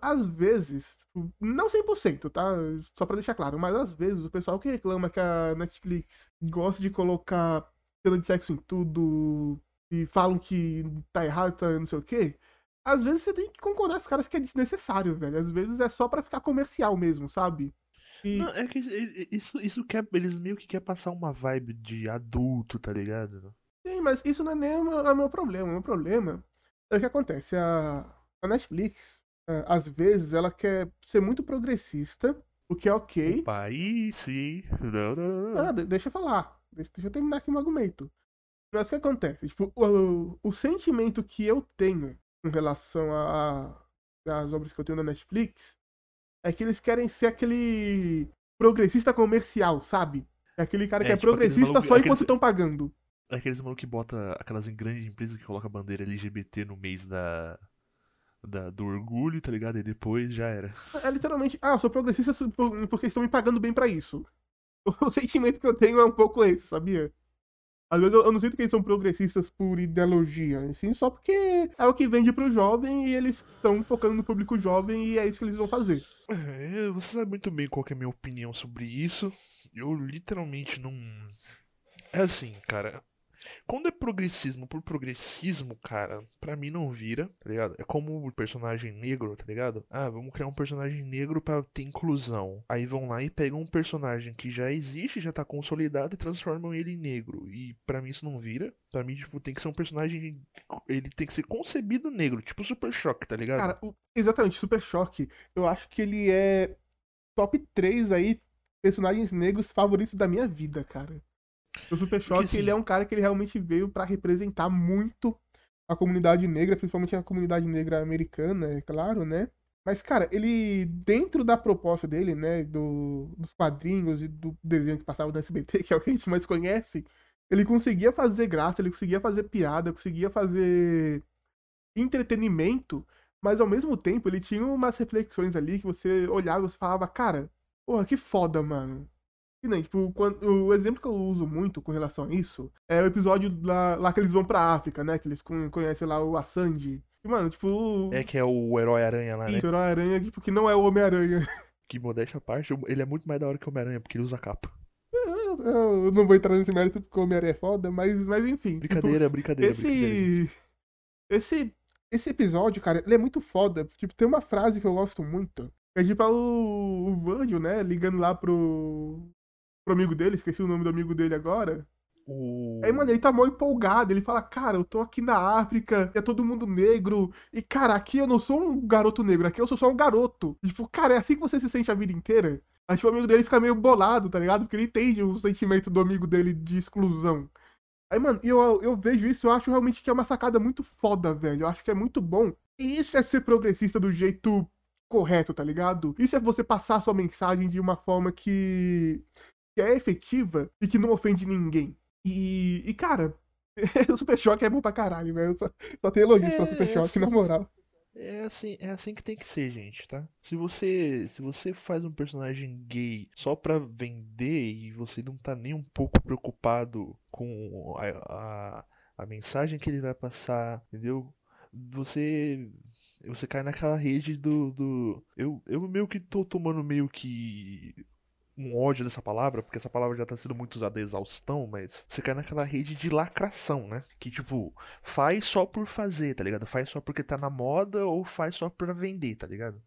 [SPEAKER 1] às vezes, tipo, não 100%, tá? Só pra deixar claro, mas às vezes o pessoal que reclama que a Netflix gosta de colocar cena de sexo em tudo e falam que tá errado, tá não sei o quê. Às vezes você tem que concordar com os caras que é desnecessário, velho. Às vezes é só para ficar comercial mesmo, sabe?
[SPEAKER 2] E... Não, é que isso, isso quer. Eles meio que quer passar uma vibe de adulto, tá ligado?
[SPEAKER 1] Sim, mas isso não é nem o meu, é o meu problema. O meu problema é o que acontece. A, a Netflix às vezes ela quer ser muito progressista, o que é ok.
[SPEAKER 2] Opa, aí sim. Não, não, não.
[SPEAKER 1] Ah, deixa eu falar. Deixa, deixa, eu terminar aqui o um argumento. Mas o que acontece? Tipo, o, o, sentimento que eu tenho em relação às obras que eu tenho na Netflix é que eles querem ser aquele progressista comercial, sabe? É aquele cara que é, é tipo progressista maluco, só enquanto estão pagando.
[SPEAKER 2] É aqueles malucos que bota aquelas grandes empresas que colocam a bandeira LGBT no mês da, da, do orgulho, tá ligado? E depois já era.
[SPEAKER 1] É literalmente, ah, eu sou progressista porque estão me pagando bem para isso. (laughs) O sentimento que eu tenho é um pouco esse, sabia? Às vezes eu, não sinto que eles são progressistas por ideologia, assim, só porque é o que vende pro jovem e eles estão focando no público jovem e é isso que eles vão fazer.
[SPEAKER 2] É, você sabe muito bem qual é a minha opinião sobre isso. Eu literalmente não. É assim, cara. Quando é progressismo por progressismo, cara, pra mim não vira, tá ligado? É como o personagem negro, tá ligado? Ah, vamos criar um personagem negro para ter inclusão. Aí vão lá e pegam um personagem que já existe, já tá consolidado e transformam ele em negro. E para mim isso não vira. Pra mim, tipo, tem que ser um personagem. Ele tem que ser concebido negro, tipo Super Choque, tá ligado?
[SPEAKER 1] Cara, exatamente, Super Choque. Eu acho que ele é top 3 aí personagens negros favoritos da minha vida, cara. O Super Choque, assim, ele é um cara que ele realmente veio para representar muito a comunidade negra, principalmente a comunidade negra americana, é claro, né? Mas, cara, ele, dentro da proposta dele, né, do, dos quadrinhos e do desenho que passava no SBT, (laughs) que é o que a gente mais conhece, ele conseguia fazer graça, ele conseguia fazer piada, conseguia fazer entretenimento, mas ao mesmo tempo ele tinha umas reflexões ali que você olhava e você falava, cara, porra, que foda, mano. E nem, tipo, quando, o exemplo que eu uso muito com relação a isso é o episódio lá, lá que eles vão pra África, né? Que eles conhecem lá o Assange. E, mano, tipo.
[SPEAKER 2] É que é o Herói-Aranha lá, né?
[SPEAKER 1] Isso, o Herói-Aranha, tipo, que não é o Homem-Aranha. (laughs)
[SPEAKER 2] Que modéstia à parte, ele é muito mais da hora que o Homem-Aranha, porque ele usa capa.
[SPEAKER 1] Eu, eu não vou entrar nesse mérito porque o Homem-Aranha é foda, mas, mas enfim.
[SPEAKER 2] Brincadeira, tipo, brincadeira,
[SPEAKER 1] esse,
[SPEAKER 2] brincadeira.
[SPEAKER 1] Esse, esse episódio, cara, ele é muito foda. Tipo, tem uma frase que eu gosto muito. É tipo o, o Virgil, né? Ligando lá pro, pro amigo dele, esqueci o nome do amigo dele agora.
[SPEAKER 2] O...
[SPEAKER 1] Aí, mano, ele tá mal empolgado. Ele fala, cara, eu tô aqui na África, é todo mundo negro. E, cara, aqui eu não sou um garoto negro, aqui eu sou só um garoto. E, tipo, cara, é assim que você se sente a vida inteira? Aí, tipo, o amigo dele fica meio bolado, tá ligado? Porque ele entende o sentimento do amigo dele de exclusão. Aí, mano, eu, eu vejo isso, eu acho realmente que é uma sacada muito foda, velho. Eu acho que é muito bom. E isso é ser progressista do jeito correto, tá ligado? Isso é você passar a sua mensagem de uma forma que que é efetiva e que não ofende ninguém. E, e cara, (laughs) o Super Choque é bom pra caralho, velho. Só, só tem elogios é, pra Super Choque, assim, na moral.
[SPEAKER 2] É assim, é assim que tem que ser, gente, tá? Se você, se você faz um personagem gay só pra vender e você não tá nem um pouco preocupado com a, a, a mensagem que ele vai passar, entendeu? Você você cai naquela rede do, do eu eu meio que tô tomando meio que um ódio dessa palavra, porque essa palavra já tá sendo muito usada exaustão, mas você cai naquela rede de lacração, né? Que tipo, faz só por fazer, tá ligado? Faz só porque tá na moda ou faz só pra vender, tá ligado?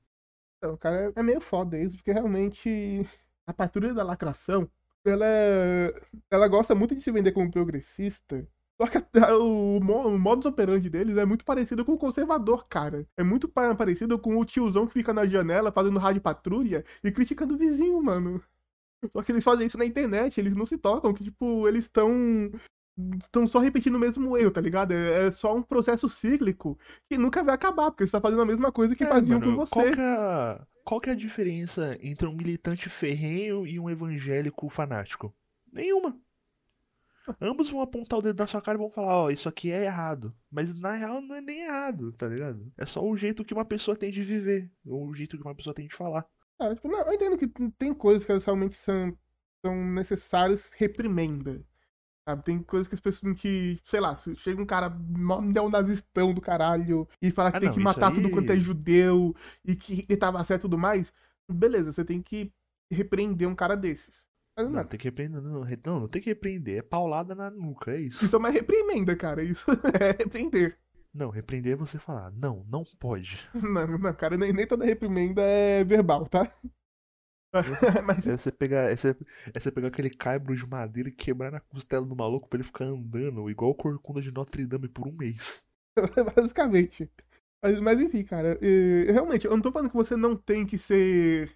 [SPEAKER 1] Então, cara, é meio foda isso, porque realmente a patrulha da lacração, ela, é, ela gosta muito de se vender como progressista, só que o, o modus operandi deles é muito parecido com o conservador, cara. É muito parecido com o tiozão que fica na janela fazendo rádio patrulha e criticando o vizinho, mano. Só que eles fazem isso na internet, eles não se tocam, que, tipo, eles estão. Estão só repetindo o mesmo erro, tá ligado? É, é, só um processo cíclico que nunca vai acabar, porque você tá fazendo a mesma coisa que é, faziam mano, com você.
[SPEAKER 2] Qual que, é, qual que é a diferença entre um militante ferrenho e um evangélico fanático? Nenhuma. Ambos vão apontar o dedo na sua cara e vão falar, ó, oh, isso aqui é errado. Mas na real não é nem errado, tá ligado? É só o jeito que uma pessoa tem de viver, ou o jeito que uma pessoa tem de falar.
[SPEAKER 1] Cara, tipo, não, eu entendo que tem coisas que elas realmente são, são necessárias reprimenda. Sabe? Tem coisas que as pessoas que, sei lá, chega um cara neonazistão do caralho e fala que ah, tem não, que matar aí... tudo quanto é judeu e que ele tava certo e tudo mais. Beleza, você tem que repreender um cara desses.
[SPEAKER 2] Não, não, tem que repreender. Não, não, não tem que repreender. É paulada na nuca, é isso.
[SPEAKER 1] Isso é uma reprimenda, cara. Isso (laughs) é repreender.
[SPEAKER 2] Não, repreender é você falar, não, não pode. (laughs)
[SPEAKER 1] Não, não, cara, nem, nem toda reprimenda é verbal, tá? (laughs)
[SPEAKER 2] Mas... É, você pegar, é, você, é você pegar aquele caibro de madeira e quebrar na costela do maluco pra ele ficar andando, igual o corcunda de Notre Dame por um mês. (laughs)
[SPEAKER 1] Basicamente. Mas, mas enfim, cara, eu, realmente, eu não tô falando que você não tem que ser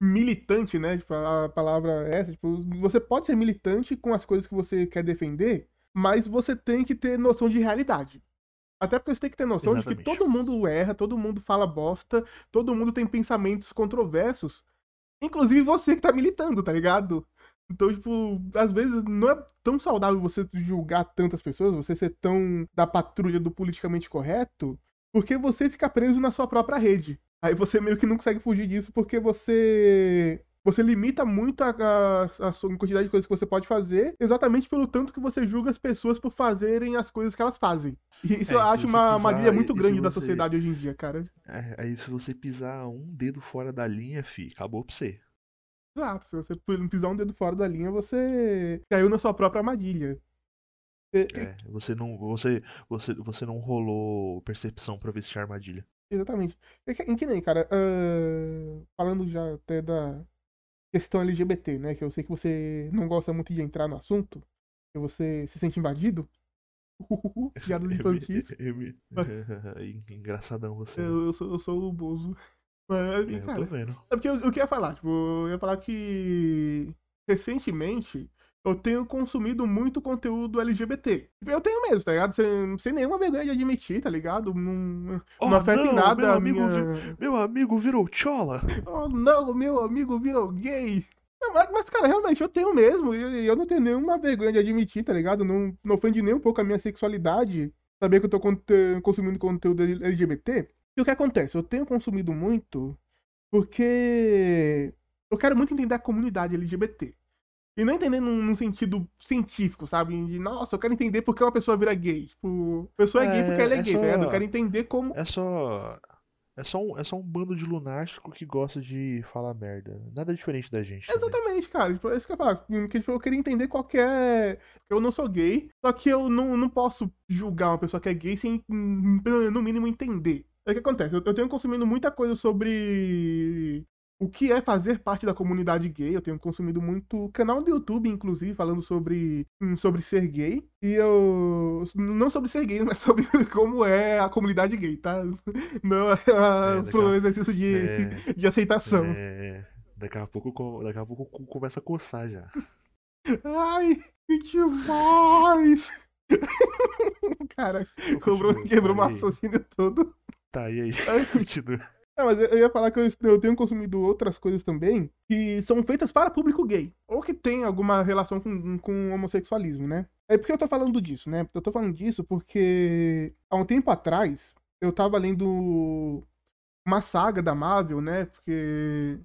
[SPEAKER 1] militante, né? Tipo, a palavra é essa. Tipo, você pode ser militante com as coisas que você quer defender, mas você tem que ter noção de realidade. Até porque você tem que ter noção Exatamente. de que todo mundo erra, todo mundo fala bosta, todo mundo tem pensamentos controversos. Inclusive você que tá militando, tá ligado? Então, tipo, às vezes não é tão saudável você julgar tantas pessoas, você ser tão da patrulha do politicamente correto, porque você fica preso na sua própria rede. Aí você meio que não consegue fugir disso porque você você limita muito a, a, a, quantidade de coisas que você pode fazer, exatamente pelo tanto que você julga as pessoas por fazerem as coisas que elas fazem. E isso é, eu acho uma armadilha muito grande da sociedade hoje em dia, cara.
[SPEAKER 2] É, aí se você pisar um dedo fora da linha, fi, acabou pra você.
[SPEAKER 1] Exato, se você pisar um dedo fora da linha, você caiu na sua própria armadilha.
[SPEAKER 2] É, você não, você, você, você não rolou percepção pra vestir a armadilha.
[SPEAKER 1] Exatamente. Em que nem, cara, uh, falando já até da questão LGBT, né? Que eu sei que você não gosta muito de entrar no assunto, que você se sente invadido. (laughs) (laughs)
[SPEAKER 2] Piada de infantis. (laughs) Engraçadão você.
[SPEAKER 1] Eu, eu, sou, eu sou o Bozo. Mas,
[SPEAKER 2] é, cara, eu tô vendo.
[SPEAKER 1] É porque eu, eu queria falar, tipo, eu ia falar que recentemente eu tenho consumido muito conteúdo LGBT. Eu tenho mesmo, tá ligado? Sem, sem nenhuma vergonha de admitir, tá ligado? Não, oh, não afeta
[SPEAKER 2] não,
[SPEAKER 1] em nada
[SPEAKER 2] meu amigo,
[SPEAKER 1] minha...
[SPEAKER 2] vi, meu amigo virou chola.
[SPEAKER 1] Oh, não, meu amigo virou gay. Não, mas, mas, cara, realmente, eu tenho mesmo. E eu, não tenho nenhuma vergonha de admitir, tá ligado? Não, não ofende nem um pouco a minha sexualidade. Saber que eu tô consumindo conteúdo LGBT. E o que acontece? Eu tenho consumido muito porque eu quero muito entender a comunidade LGBT. E não entender num, num, sentido científico, sabe? De, nossa, eu quero entender por que uma pessoa vira gay. Tipo, a pessoa é, é gay porque ela é, é gay, só, tá ligado? Eu quero entender como.
[SPEAKER 2] É só. É só, um, é só um bando de lunático que gosta de falar merda. Nada diferente da gente.
[SPEAKER 1] Exatamente, cara. Tipo, é isso que eu ia falar. Que, tipo, eu queria entender qual que é. Eu não sou gay, só que eu não, não posso julgar uma pessoa que é gay sem, no mínimo, entender. É o que acontece. Eu, eu tenho consumindo muita coisa sobre o que é fazer parte da comunidade gay. Eu tenho consumido muito canal do YouTube, inclusive, falando sobre, hum, sobre ser gay. E eu. Não sobre ser gay, (laughs) mas sobre como é a comunidade gay, tá? (laughs) Não é, é pro exercício de, é, (laughs) de aceitação.
[SPEAKER 2] É, daqui a pouco, daqui a pouco começa a coçar já.
[SPEAKER 1] Ai, que demais! Cara, quebrou, quebrou o raciocínio todo.
[SPEAKER 2] Tá, e aí? Continua.
[SPEAKER 1] É, mas eu ia falar que eu, eu, tenho consumido outras coisas também que são feitas para público gay. Ou que tem alguma relação com, com homossexualismo, né? É porque eu tô falando disso, né? Eu tô falando disso porque há um tempo atrás eu tava lendo uma saga da Marvel, né? Porque,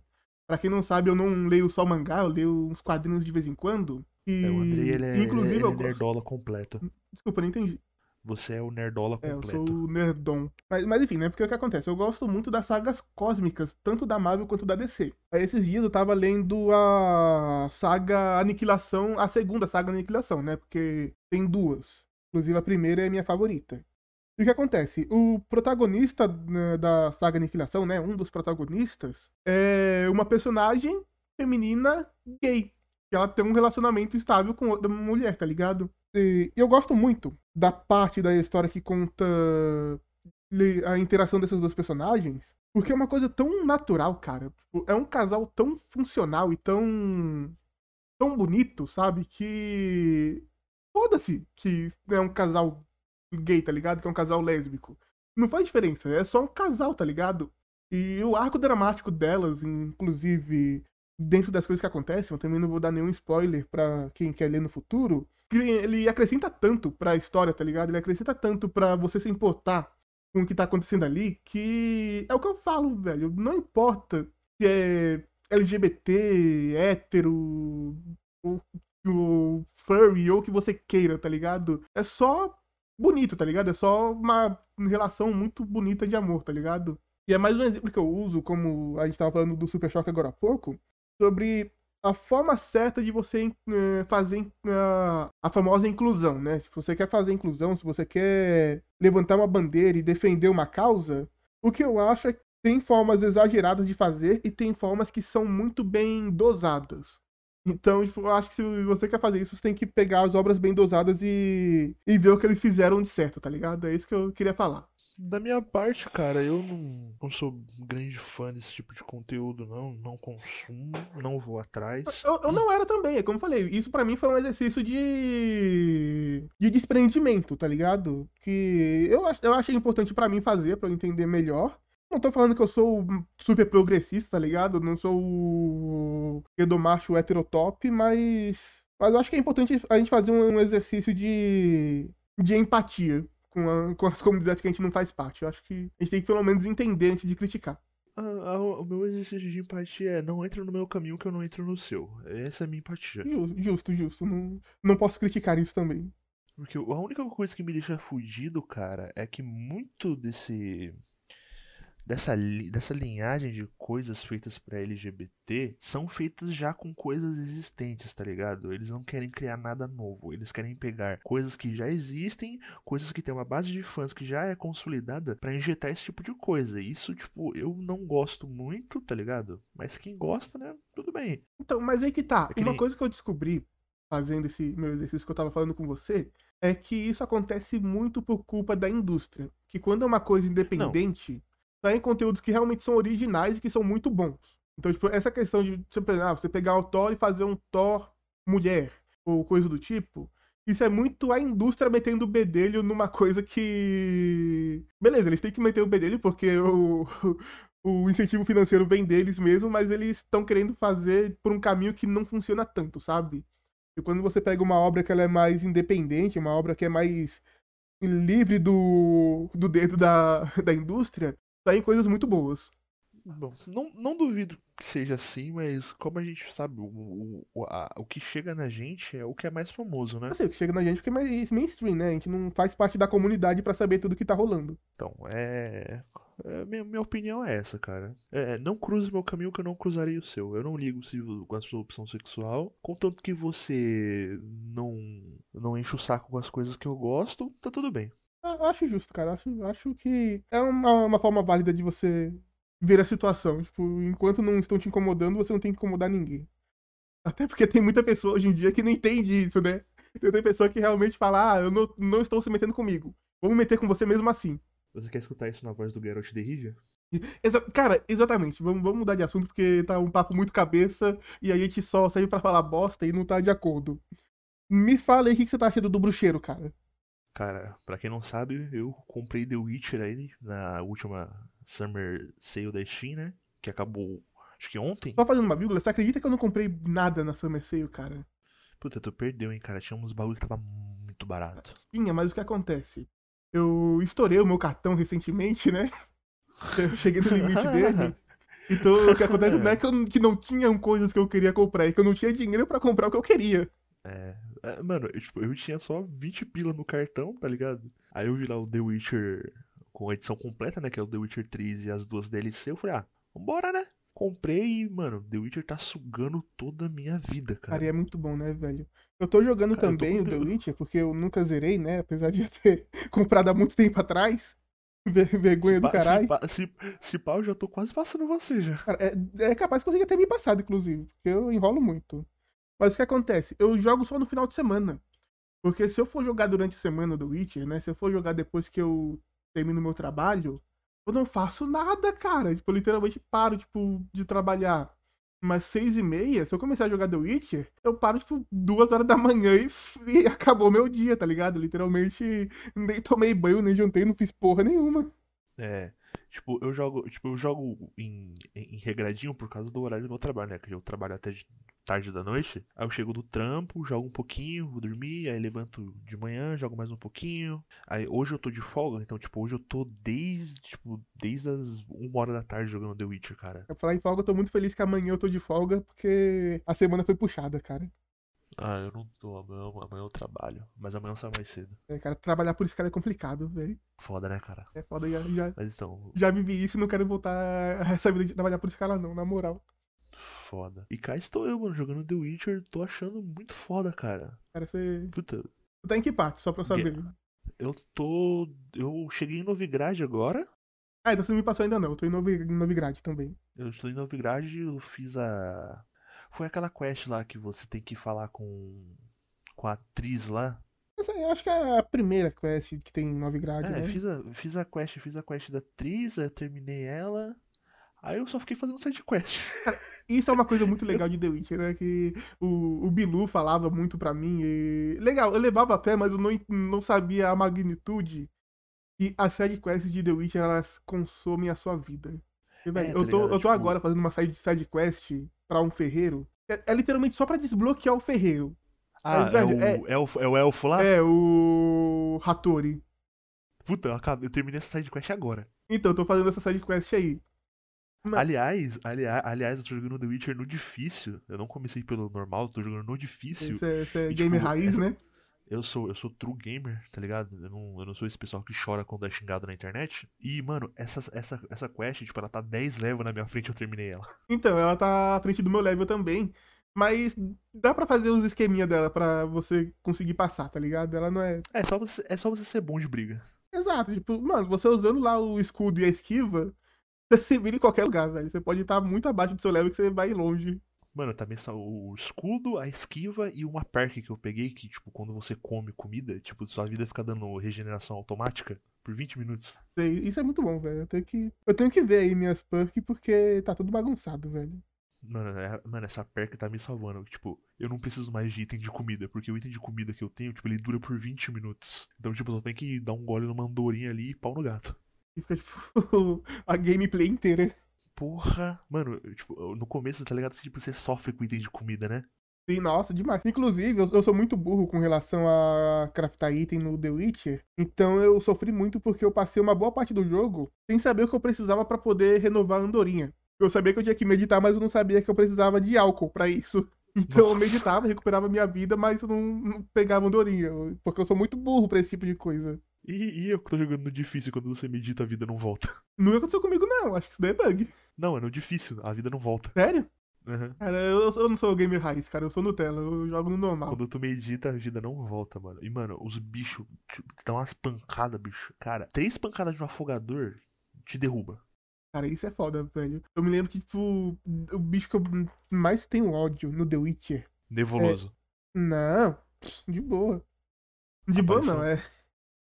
[SPEAKER 1] pra quem não sabe, eu não leio só mangá, eu leio uns quadrinhos de vez em quando. E,
[SPEAKER 2] é, o Andrei, ele é, inclusive, ele é nerdola completo.
[SPEAKER 1] Desculpa, não entendi.
[SPEAKER 2] Você é o nerdola
[SPEAKER 1] É, eu
[SPEAKER 2] completo.
[SPEAKER 1] sou o nerdom. Mas, mas enfim, né? Porque o que acontece? Eu gosto muito das sagas cósmicas, tanto da Marvel quanto da DC. Aí esses dias eu tava lendo a saga Aniquilação, a segunda saga Aniquilação, né? Porque tem duas. Inclusive a primeira é minha favorita. E o que acontece? O protagonista né, da saga Aniquilação, né? Um dos protagonistas, é uma personagem feminina gay. Que ela tem um relacionamento estável com outra mulher, tá ligado? E eu gosto muito da parte da história que conta a interação desses dois personagens, porque é uma coisa tão natural, cara. Tipo, É um casal tão funcional e tão tão bonito, sabe? Que foda-se que é um casal gay, tá ligado? Que é um casal lésbico. Não faz diferença, é só um casal, tá ligado? E o arco dramático delas, inclusive dentro das coisas que acontecem, eu também não vou dar nenhum spoiler pra quem quer ler no futuro, ele acrescenta tanto pra história, tá ligado? Ele acrescenta tanto pra você se importar com o que tá acontecendo ali, que é o que eu falo, velho. Não importa se é LGBT, hétero, ou, ou furry, ou o que você queira, tá ligado? É só bonito, tá ligado? É só uma relação muito bonita de amor, tá ligado? E é mais um exemplo que eu uso, como a gente tava falando do Super Choque agora há pouco, sobre a forma certa de você eh, fazer ah, a famosa inclusão, né? Se você quer fazer inclusão, se você quer levantar uma bandeira e defender uma causa, o que eu acho é que tem formas exageradas de fazer e tem formas que são muito bem dosadas. Então, tipo, eu acho que se você quer fazer isso, você tem que pegar as obras bem dosadas e, e ver o que eles fizeram de certo, tá ligado? É isso que eu queria falar.
[SPEAKER 2] Da minha parte, cara, eu não, não sou grande fã desse tipo de conteúdo, não. Não consumo, não vou atrás.
[SPEAKER 1] Eu, eu não era também, é como eu falei. Isso pra mim foi um exercício de. de desprendimento, tá ligado? Que eu, eu achei importante pra mim fazer, pra eu entender melhor. Não tô falando que eu sou super progressista, tá ligado? Não sou o pedomacho heterotop, mas. Mas eu acho que é importante a gente fazer um exercício de. de empatia com, a- com as comunidades que a gente não faz parte. Eu acho que a gente tem que pelo menos entender antes de criticar.
[SPEAKER 2] Ah, ah, o meu exercício de empatia é não entra no meu caminho que eu não entro no seu. Essa é a minha empatia.
[SPEAKER 1] Justo, justo. Não, não posso criticar isso também.
[SPEAKER 2] Porque a única coisa que me deixa fudido, cara, é que muito desse. Dessa, dessa linhagem de coisas feitas pra LGBT são feitas já com coisas existentes, tá ligado? Eles não querem criar nada novo. Eles querem pegar coisas que já existem, coisas que tem uma base de fãs que já é consolidada pra injetar esse tipo de coisa. Isso, tipo, eu não gosto muito, tá ligado? Mas quem gosta, né? Tudo bem.
[SPEAKER 1] Então, mas aí que tá.
[SPEAKER 2] É que
[SPEAKER 1] Uma
[SPEAKER 2] nem-
[SPEAKER 1] coisa que eu descobri fazendo esse meu exercício que eu tava falando com você é que isso acontece muito por culpa da indústria. Que quando é uma coisa independente, saem conteúdos que realmente são originais e que são muito bons. Então, tipo, essa questão de ah, você pegar o Thor e fazer um Thor mulher, ou coisa do tipo, isso é muito a indústria metendo o bedelho numa coisa que. Beleza, eles têm que meter o bedelho porque (laughs) o, o incentivo financeiro vem deles mesmo, mas eles estão querendo fazer por um caminho que não funciona tanto, sabe? E quando você pega uma obra que ela é mais independente, uma obra que é mais livre do, do dedo da, da indústria, saem coisas muito boas.
[SPEAKER 2] Bom, não, não duvido que seja assim, mas como a gente sabe, o, o, a- o que chega na gente é o que é mais famoso, né?
[SPEAKER 1] Eu sei, o que chega na gente porque é mais mainstream, né? A gente não faz parte da comunidade pra saber tudo que tá rolando.
[SPEAKER 2] Então, é. é, minha, minha opinião é essa, cara. É, não cruze meu caminho que eu não cruzarei o seu. Eu não ligo se com a sua opção sexual. Contanto que você não, não enche o saco com as coisas que eu gosto, tá tudo bem.
[SPEAKER 1] Eu acho justo, cara. Acho, acho que é uma, uma forma válida de você ver a situação. Tipo, enquanto não estão te incomodando, você não tem que incomodar ninguém. Até porque tem muita pessoa hoje em dia que não entende isso, né? Tem pessoa que realmente fala, ah, eu não, não estou se metendo comigo. Vou me meter com você mesmo assim.
[SPEAKER 2] Você quer escutar isso na voz do Geralt de Rivia? (laughs)
[SPEAKER 1] Exa- cara, exatamente. Vamos, vamos mudar de assunto porque tá um papo muito cabeça e a gente só serve pra falar bosta e não tá de acordo. Me fala aí o que que você tá achando do bruxeiro, cara.
[SPEAKER 2] Cara, pra quem não sabe, eu comprei The Witcher aí na última Summer Sale da Steam, né? Que acabou, acho que ontem.
[SPEAKER 1] Só fazendo uma vírgula, você acredita que eu não comprei nada na Summer Sale, cara?
[SPEAKER 2] Puta, tu perdeu, hein, cara. Tinha uns bagulho que tava muito barato.
[SPEAKER 1] Tinha, mas o que acontece? Eu estourei o meu cartão recentemente, né? Eu cheguei no limite dele. (laughs) Então o que acontece não é que, eu, que não tinham coisas que eu queria comprar, é que eu não tinha dinheiro pra comprar o que eu queria.
[SPEAKER 2] É, mano, eu, tipo, eu tinha só 20 pila no cartão, tá ligado? Aí eu vi lá o The Witcher com a edição completa, né? Que é o The Witcher 3 e as duas DLC. Eu falei, ah, vambora, né? Comprei e, mano, The Witcher tá sugando toda a minha vida, cara.
[SPEAKER 1] Cara, e é muito bom, né, velho? Eu tô jogando
[SPEAKER 2] Cara, tô
[SPEAKER 1] também
[SPEAKER 2] com
[SPEAKER 1] o The. Witcher, porque eu nunca zerei, né? Apesar de eu ter (laughs) comprado há muito tempo atrás. (laughs) Ver- Vergonha
[SPEAKER 2] Se
[SPEAKER 1] do
[SPEAKER 2] se
[SPEAKER 1] caralho.
[SPEAKER 2] Se, se pá, eu já tô quase passando você já.
[SPEAKER 1] Cara, é, é capaz que eu consiga ter me passado, inclusive, porque eu enrolo muito. Mas o que acontece? Eu jogo só no final de semana. Porque se eu for jogar durante a semana do Witcher, né? Se eu for jogar depois que eu termino meu trabalho, eu não faço nada, cara. Tipo, eu literalmente paro, tipo, de trabalhar umas seis e meia. Se eu começar a jogar The Witcher, eu paro, tipo, duas horas da manhã e, e (laughs) acabou meu dia, tá ligado? Literalmente, nem tomei banho, nem jantei, não fiz porra nenhuma.
[SPEAKER 2] É. Tipo, eu jogo, tipo, eu jogo em, em, regradinho por causa do horário do meu trabalho, né? Que eu trabalho até de tarde da noite. Aí eu chego do trampo, jogo um pouquinho, vou dormir, aí levanto de manhã, jogo mais um pouquinho. Aí hoje eu tô de folga, então, tipo, hoje eu tô desde, tipo, desde as uma hora da tarde jogando The Witcher, cara.
[SPEAKER 1] Pra falar em folga, eu tô muito feliz que amanhã eu tô de folga, porque a semana foi puxada, cara.
[SPEAKER 2] Ah, eu não tô, amanhã, amanhã eu trabalho. Mas amanhã eu saio mais cedo.
[SPEAKER 1] É, cara, trabalhar por escala é complicado, velho.
[SPEAKER 2] Foda, né, cara?
[SPEAKER 1] É foda, já, já,
[SPEAKER 2] Mas então,
[SPEAKER 1] já vivi isso e não quero voltar a essa vida de trabalhar por escala, não, na moral.
[SPEAKER 2] foda. E cá estou eu, mano, jogando The Witcher, tô achando muito foda, cara.
[SPEAKER 1] Cara, você.
[SPEAKER 2] Puta,
[SPEAKER 1] Tu tá em que parte, só pra eu saber?
[SPEAKER 2] eu tô. Eu cheguei em Novigrad agora.
[SPEAKER 1] Ah, então você não me passou ainda não, eu tô em Novi, em Novigrad também.
[SPEAKER 2] Eu estou em Novigrad e eu fiz a. Foi aquela quest lá que você tem que falar com. com a atriz lá.
[SPEAKER 1] Eu acho que é a primeira quest que tem em Novigrad,
[SPEAKER 2] É,
[SPEAKER 1] né?
[SPEAKER 2] fiz a, fiz a quest, fiz a quest da atriz, eu terminei ela. Aí eu só fiquei fazendo side quest. (laughs)
[SPEAKER 1] Isso é uma coisa muito legal de The Witcher, né? Que o, o Bilu falava muito pra mim. E... Legal, eu levava a fé, mas eu não, não sabia a magnitude que as sidequests de The Witcher elas consomem a sua vida. E, velho,
[SPEAKER 2] É,
[SPEAKER 1] eu,
[SPEAKER 2] tá
[SPEAKER 1] tô,
[SPEAKER 2] ligado?
[SPEAKER 1] eu tô
[SPEAKER 2] Tipo-
[SPEAKER 1] agora fazendo uma side, side quest pra um ferreiro. É, é literalmente só pra desbloquear o ferreiro.
[SPEAKER 2] Ah, é,
[SPEAKER 1] velho,
[SPEAKER 2] o
[SPEAKER 1] é-
[SPEAKER 2] elfo, é o elfo lá?
[SPEAKER 1] É, o Hattori.
[SPEAKER 2] Puta, eu, acabei, eu terminei essa side quest agora.
[SPEAKER 1] Então, eu tô fazendo essa side quest aí. Mas-
[SPEAKER 2] Aliás, aliás, aliás, eu tô jogando The Witcher no difícil. Eu não comecei pelo normal, eu tô jogando no difícil.
[SPEAKER 1] Esse é, esse é
[SPEAKER 2] E,
[SPEAKER 1] game
[SPEAKER 2] tipo,
[SPEAKER 1] raiz,
[SPEAKER 2] essa-
[SPEAKER 1] né?
[SPEAKER 2] Eu sou, eu sou true gamer, tá ligado? Eu não, eu não sou esse pessoal que chora quando é xingado na internet. E, mano, essa, essa, essa quest, tipo, ela tá 10 levels na minha frente eu terminei ela. (laughs)
[SPEAKER 1] Então, ela tá à frente do meu level também. Mas dá pra fazer os esqueminha dela pra você conseguir passar, tá ligado? Ela não é.
[SPEAKER 2] É só você, é só você ser bom de briga.
[SPEAKER 1] Exato, tipo, mano, você usando lá o escudo e a esquiva, (laughs) você se vira em qualquer lugar, velho. Você pode estar muito abaixo do seu level que você vai longe.
[SPEAKER 2] Mano, também só o escudo, a esquiva e uma perk que eu peguei, que, tipo, quando você come comida, tipo, sua vida fica dando regeneração automática por 20 minutos.
[SPEAKER 1] Isso é muito bom, velho. Eu tenho que, eu tenho que ver aí minhas perks porque tá tudo bagunçado, velho.
[SPEAKER 2] Mano, é- mano, essa perk tá me salvando. Tipo, eu não preciso mais de item de comida, porque o item de comida que eu tenho, tipo, ele dura por 20 minutos. Então, tipo, eu só tenho que dar um gole numa andorinha ali e pau no gato.
[SPEAKER 1] E fica, tipo, (laughs) a gameplay inteira.
[SPEAKER 2] Porra! Mano, eu, tipo, no começo, tá ligado? Tipo, você sofre com item de comida, né?
[SPEAKER 1] Sim, nossa, demais. Inclusive, eu, eu sou muito burro com relação a craftar item no The Witcher. Então eu sofri muito porque eu passei uma boa parte do jogo sem saber o que eu precisava pra poder renovar a andorinha. Eu sabia que eu tinha que meditar, mas eu não sabia que eu precisava de álcool pra isso. (laughs) Então eu
[SPEAKER 2] Nossa.
[SPEAKER 1] meditava, recuperava minha vida, mas eu não, não pegava andorinha. eu- Porque eu sou muito burro pra esse tipo de coisa.
[SPEAKER 2] E, e eu que tô jogando no difícil, quando você medita, a vida não volta.
[SPEAKER 1] Nunca aconteceu comigo, não. Acho que isso daí é bug.
[SPEAKER 2] Não, é no difícil, a vida não volta.
[SPEAKER 1] Sério?
[SPEAKER 2] Aham.
[SPEAKER 1] Cara, eu, eu não sou gamer raiz, cara. Eu sou Nutella. Eu jogo no normal.
[SPEAKER 2] Quando tu medita, a vida não volta, mano. E, mano, os bichos tipo, dão umas pancadas, bicho. Cara, três pancadas de um afogador te derruba.
[SPEAKER 1] Cara, isso é foda, velho. Eu me lembro que, tipo, o bicho que eu mais tenho ódio no The Witcher.
[SPEAKER 2] Nebuloso.
[SPEAKER 1] Não, de boa. De boa
[SPEAKER 2] Aparição.
[SPEAKER 1] não, é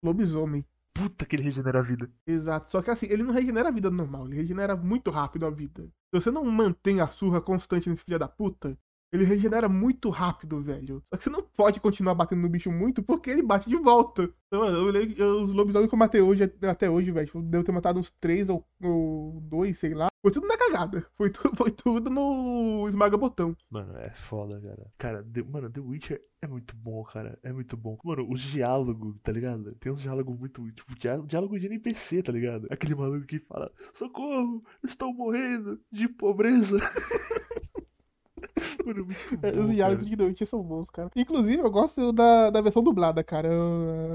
[SPEAKER 1] lobisomem.
[SPEAKER 2] Puta que ele regenera a vida.
[SPEAKER 1] Exato. Só que assim, ele não regenera a vida normal, ele regenera muito rápido a vida. Se você não mantém a surra constante nesse filho da puta, ele regenera muito rápido, velho. Só que você não pode continuar batendo no bicho muito porque ele bate de volta. Então, mano, eu que os lobisomens que eu matei hoje, até hoje, velho, tipo, devo ter matado uns três ou, ou dois, sei lá. Foi tudo na cagada. Foi, tu, (laughs) foi tudo no esmaga-botão.
[SPEAKER 2] Mano, é foda, cara. Cara, The, mano, The Witcher é muito bom, cara. É muito bom. Mano, os diálogos, tá ligado? Tem uns diálogos muito. Tipo, diá- diálogo de NPC, tá ligado? Aquele maluco que fala: Socorro, estou morrendo de pobreza. (laughs) Mano, muito
[SPEAKER 1] É,
[SPEAKER 2] bom,
[SPEAKER 1] Os diálogos de Witcher são bons, cara. Inclusive, eu gosto da, da versão dublada, cara.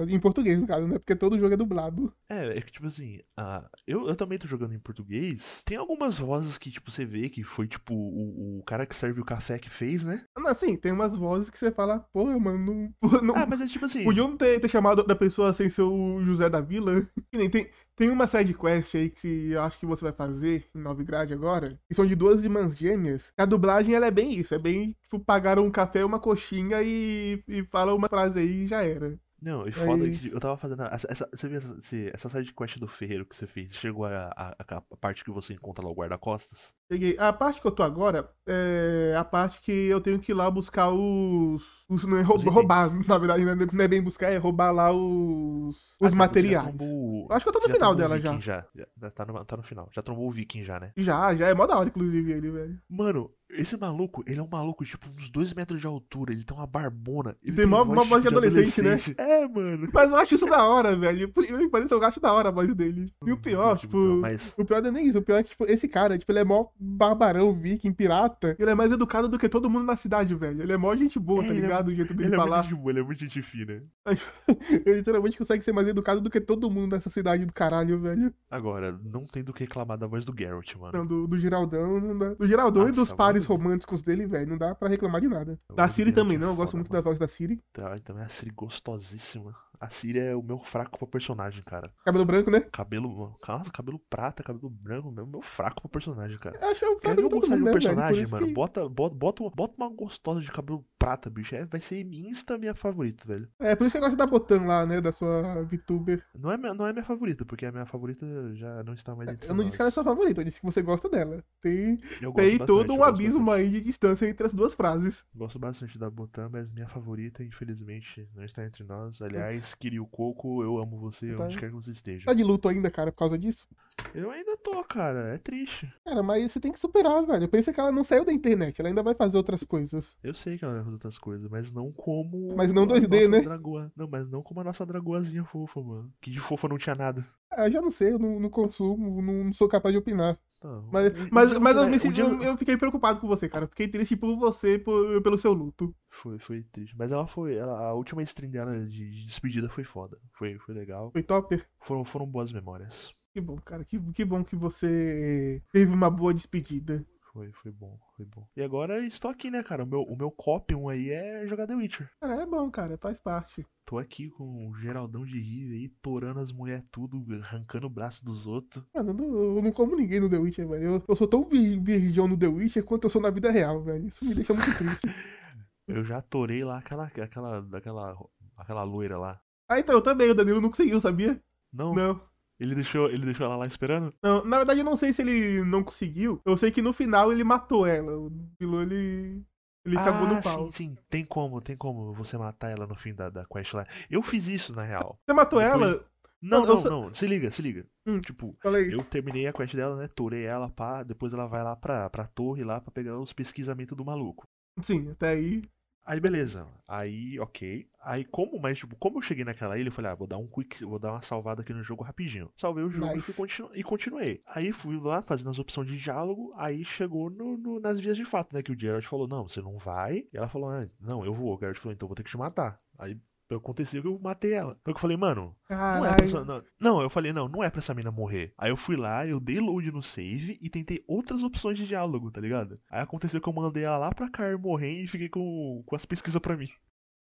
[SPEAKER 1] Em português, no caso, né? Porque todo jogo é dublado.
[SPEAKER 2] É, é que tipo assim, ah, eu, eu também tô jogando em português. Tem algumas vozes que, tipo, você vê que foi, tipo, o, o cara que serve o café que fez, né?
[SPEAKER 1] Mas, assim, tem umas vozes que você fala, porra, mano, não. não
[SPEAKER 2] Ah, mas é tipo assim.
[SPEAKER 1] Podiam ter, ter chamado da pessoa sem ser o José da Vila. Que (laughs) nem tem, tem uma side quest aí que eu acho que você vai fazer em Novigrad agora. Que são de duas irmãs gêmeas. A dublagem ela é bem isso. É bem, tipo, pagaram um café uma coxinha e, e fala uma frase aí e já era.
[SPEAKER 2] Não, e foda
[SPEAKER 1] Aí-
[SPEAKER 2] que eu tava fazendo. Essa, essa, você viu essa, essa side quest do ferreiro que você fez? Chegou a, a- a parte que você encontra lá o guarda-costas?
[SPEAKER 1] Peguei. A parte que eu tô agora é a parte que eu tenho que ir lá buscar os. os não é rou-
[SPEAKER 2] Os itens.
[SPEAKER 1] roubar, na verdade, não é- não é bem buscar, é roubar lá os. Os
[SPEAKER 2] Ah, você já
[SPEAKER 1] materiais.
[SPEAKER 2] trombou-
[SPEAKER 1] Eu acho que eu tô no final dela já.
[SPEAKER 2] Já. Já Tá no, tá no final. Já trombou o Viking já, né?
[SPEAKER 1] Já, já é mó da hora, inclusive, ele, velho.
[SPEAKER 2] Mano, esse maluco, ele é um maluco, tipo, uns dois metros de altura. Ele tem uma barbona. Ele
[SPEAKER 1] Tem mó- mó voz de adolescente, né?
[SPEAKER 2] É, mano.
[SPEAKER 1] Mas eu acho isso da hora, velho. Que pareça, eu acho da hora a voz dele. E o pior,
[SPEAKER 2] Muito,
[SPEAKER 1] tipo.
[SPEAKER 2] Mas,
[SPEAKER 1] O pior não é nem isso. O pior é que, tipo, esse cara, tipo, ele é mó barbarão, viking, pirata. Ele é mais educado do que todo mundo na cidade, velho. Ele é mó gente boa,
[SPEAKER 2] É,
[SPEAKER 1] tá
[SPEAKER 2] é-
[SPEAKER 1] ligado? O jeito dele
[SPEAKER 2] ele é,
[SPEAKER 1] falar.
[SPEAKER 2] muito, gente boa, ele é muito gente fina. (laughs)
[SPEAKER 1] Ele literalmente consegue ser mais educado do que todo mundo nessa cidade do caralho, velho.
[SPEAKER 2] Agora, não tem do que reclamar da voz do Geralt, mano.
[SPEAKER 1] Não, do, do Geraldão, não dá. Do Geraldão e
[SPEAKER 2] Nossa,
[SPEAKER 1] dos
[SPEAKER 2] a
[SPEAKER 1] pares
[SPEAKER 2] do-
[SPEAKER 1] românticos dele, velho. Não dá pra reclamar de nada.
[SPEAKER 2] A
[SPEAKER 1] Da Siri também
[SPEAKER 2] é
[SPEAKER 1] não. Eu gosto
[SPEAKER 2] foda,
[SPEAKER 1] muito
[SPEAKER 2] mano.
[SPEAKER 1] da voz da Siri.
[SPEAKER 2] Tá, e também a Siri gostosíssima. A Siri é o meu fraco pra personagem, cara.
[SPEAKER 1] Cabelo branco, né?
[SPEAKER 2] Cabelo. Nossa, cabelo prata, cabelo branco, meu, meu fraco pra personagem, cara.
[SPEAKER 1] Eu acho que é o
[SPEAKER 2] Quer
[SPEAKER 1] cabelo
[SPEAKER 2] ver eu
[SPEAKER 1] todo mundo,
[SPEAKER 2] um
[SPEAKER 1] né,
[SPEAKER 2] personagem,
[SPEAKER 1] isso
[SPEAKER 2] mano?
[SPEAKER 1] que-
[SPEAKER 2] Bota, bota, bota, uma, bota uma gostosa de cabelo prata, bicho. É, vai ser insta minha favorita, velho.
[SPEAKER 1] É, por isso que eu gosto da Botan lá, né? Da sua VTuber.
[SPEAKER 2] Não é, minha- não é minha favorita, porque a minha favorita já não está mais entre
[SPEAKER 1] Eu não disse que ela é
[SPEAKER 2] nós.
[SPEAKER 1] sua favorita, eu disse que você gosta dela. Tem,
[SPEAKER 2] Eu
[SPEAKER 1] tem
[SPEAKER 2] bastante,
[SPEAKER 1] todo um abismo
[SPEAKER 2] bastante.
[SPEAKER 1] aí de distância entre as duas frases.
[SPEAKER 2] Gosto bastante da Botan, mas minha favorita, infelizmente, não está entre nós. Aliás, Kiryu Coco, eu amo você
[SPEAKER 1] Tá.
[SPEAKER 2] onde quer que você esteja.
[SPEAKER 1] Tá de luto ainda, cara, por causa disso?
[SPEAKER 2] Eu ainda tô, cara. É triste.
[SPEAKER 1] Cara, mas você tem que superar, velho. Pensa que ela não saiu da internet, ela ainda vai fazer outras coisas.
[SPEAKER 2] Eu sei que ela outras coisas, mas não como.
[SPEAKER 1] Mas não
[SPEAKER 2] a
[SPEAKER 1] 2D,
[SPEAKER 2] nossa
[SPEAKER 1] né?
[SPEAKER 2] Dragoa. Não, mas não como a nossa dragoazinha fofa, mano. Que de fofa não tinha nada.
[SPEAKER 1] Ah, eu já não sei, eu não, não consumo, não, não sou capaz de opinar.
[SPEAKER 2] Não,
[SPEAKER 1] Mas,
[SPEAKER 2] um- um
[SPEAKER 1] mas,
[SPEAKER 2] dia
[SPEAKER 1] mas eu,
[SPEAKER 2] vai-
[SPEAKER 1] me
[SPEAKER 2] um dia-
[SPEAKER 1] eu, eu fiquei preocupado com você, cara. Fiquei triste por você, por- pelo seu luto.
[SPEAKER 2] Foi, foi triste. Mas ela foi. Ela, a última stream dela de, de despedida foi foda. Foi, foi legal.
[SPEAKER 1] Foi topper?
[SPEAKER 2] Foram, foram boas memórias.
[SPEAKER 1] Que bom, cara. Que, que bom que você teve uma boa despedida.
[SPEAKER 2] Foi, foi bom, foi bom. E agora estou aqui, né, cara? O meu, o meu copium aí é jogar The Witcher.
[SPEAKER 1] Cara, é bom, cara. Faz parte.
[SPEAKER 2] Tô aqui com o Geraldão de Rive aí, torando as mulheres tudo, arrancando o braço dos outros.
[SPEAKER 1] Mano, eu não, eu não como ninguém no The Witcher, velho. Eu, eu sou tão vir- virgão no The Witcher quanto eu sou na vida real, velho. Isso me deixa muito triste. (laughs)
[SPEAKER 2] Eu já torei lá aquela, aquela, aquela, aquela loira lá.
[SPEAKER 1] ah, então, eu também. O Danilo não conseguiu, sabia?
[SPEAKER 2] Não,
[SPEAKER 1] Não.
[SPEAKER 2] Ele deixou, ele deixou ela lá esperando?
[SPEAKER 1] Não, na verdade eu não sei se ele não conseguiu. Eu sei que no final ele matou ela. O Danilo, ele... Ele acabou
[SPEAKER 2] ah,
[SPEAKER 1] no pau.
[SPEAKER 2] sim, sim. Tem como, tem como você matar ela no fim da, da quest lá. Eu fiz isso, na real.
[SPEAKER 1] Você matou
[SPEAKER 2] Depois-
[SPEAKER 1] ela?
[SPEAKER 2] Não,
[SPEAKER 1] Não, eu
[SPEAKER 2] não, não. Se liga, se liga.
[SPEAKER 1] Hum.
[SPEAKER 2] Tipo, eu terminei a quest dela, né? Torei ela, pá. Depois ela vai lá pra, pra torre lá pra pegar os pesquisamentos do maluco.
[SPEAKER 1] Sim, até aí.
[SPEAKER 2] Aí beleza. Aí, ok. Aí como, mas tipo, como eu cheguei naquela ilha, eu falei, ah, vou dar um quick, vou dar uma salvada aqui no jogo rapidinho. Salvei o jogo e,
[SPEAKER 1] Nice.
[SPEAKER 2] fui continu- e continuei. Aí fui lá fazendo as opções de diálogo, aí chegou no, no- nas vias de fato, né? Que o Geralt falou, não, você não vai. E ela falou, ah, não, eu vou. O Geralt falou, então eu vou ter que te matar. Aí aconteceu que eu matei ela. Então eu falei, mano, não é pra essa,
[SPEAKER 1] Caralho.
[SPEAKER 2] não, não, eu falei, não, não é pra essa mina morrer. Aí eu fui lá, eu dei load no save e tentei outras opções de diálogo, tá ligado? Aí aconteceu que eu mandei ela lá pra Cair morrer e fiquei com, com as pesquisas pra mim.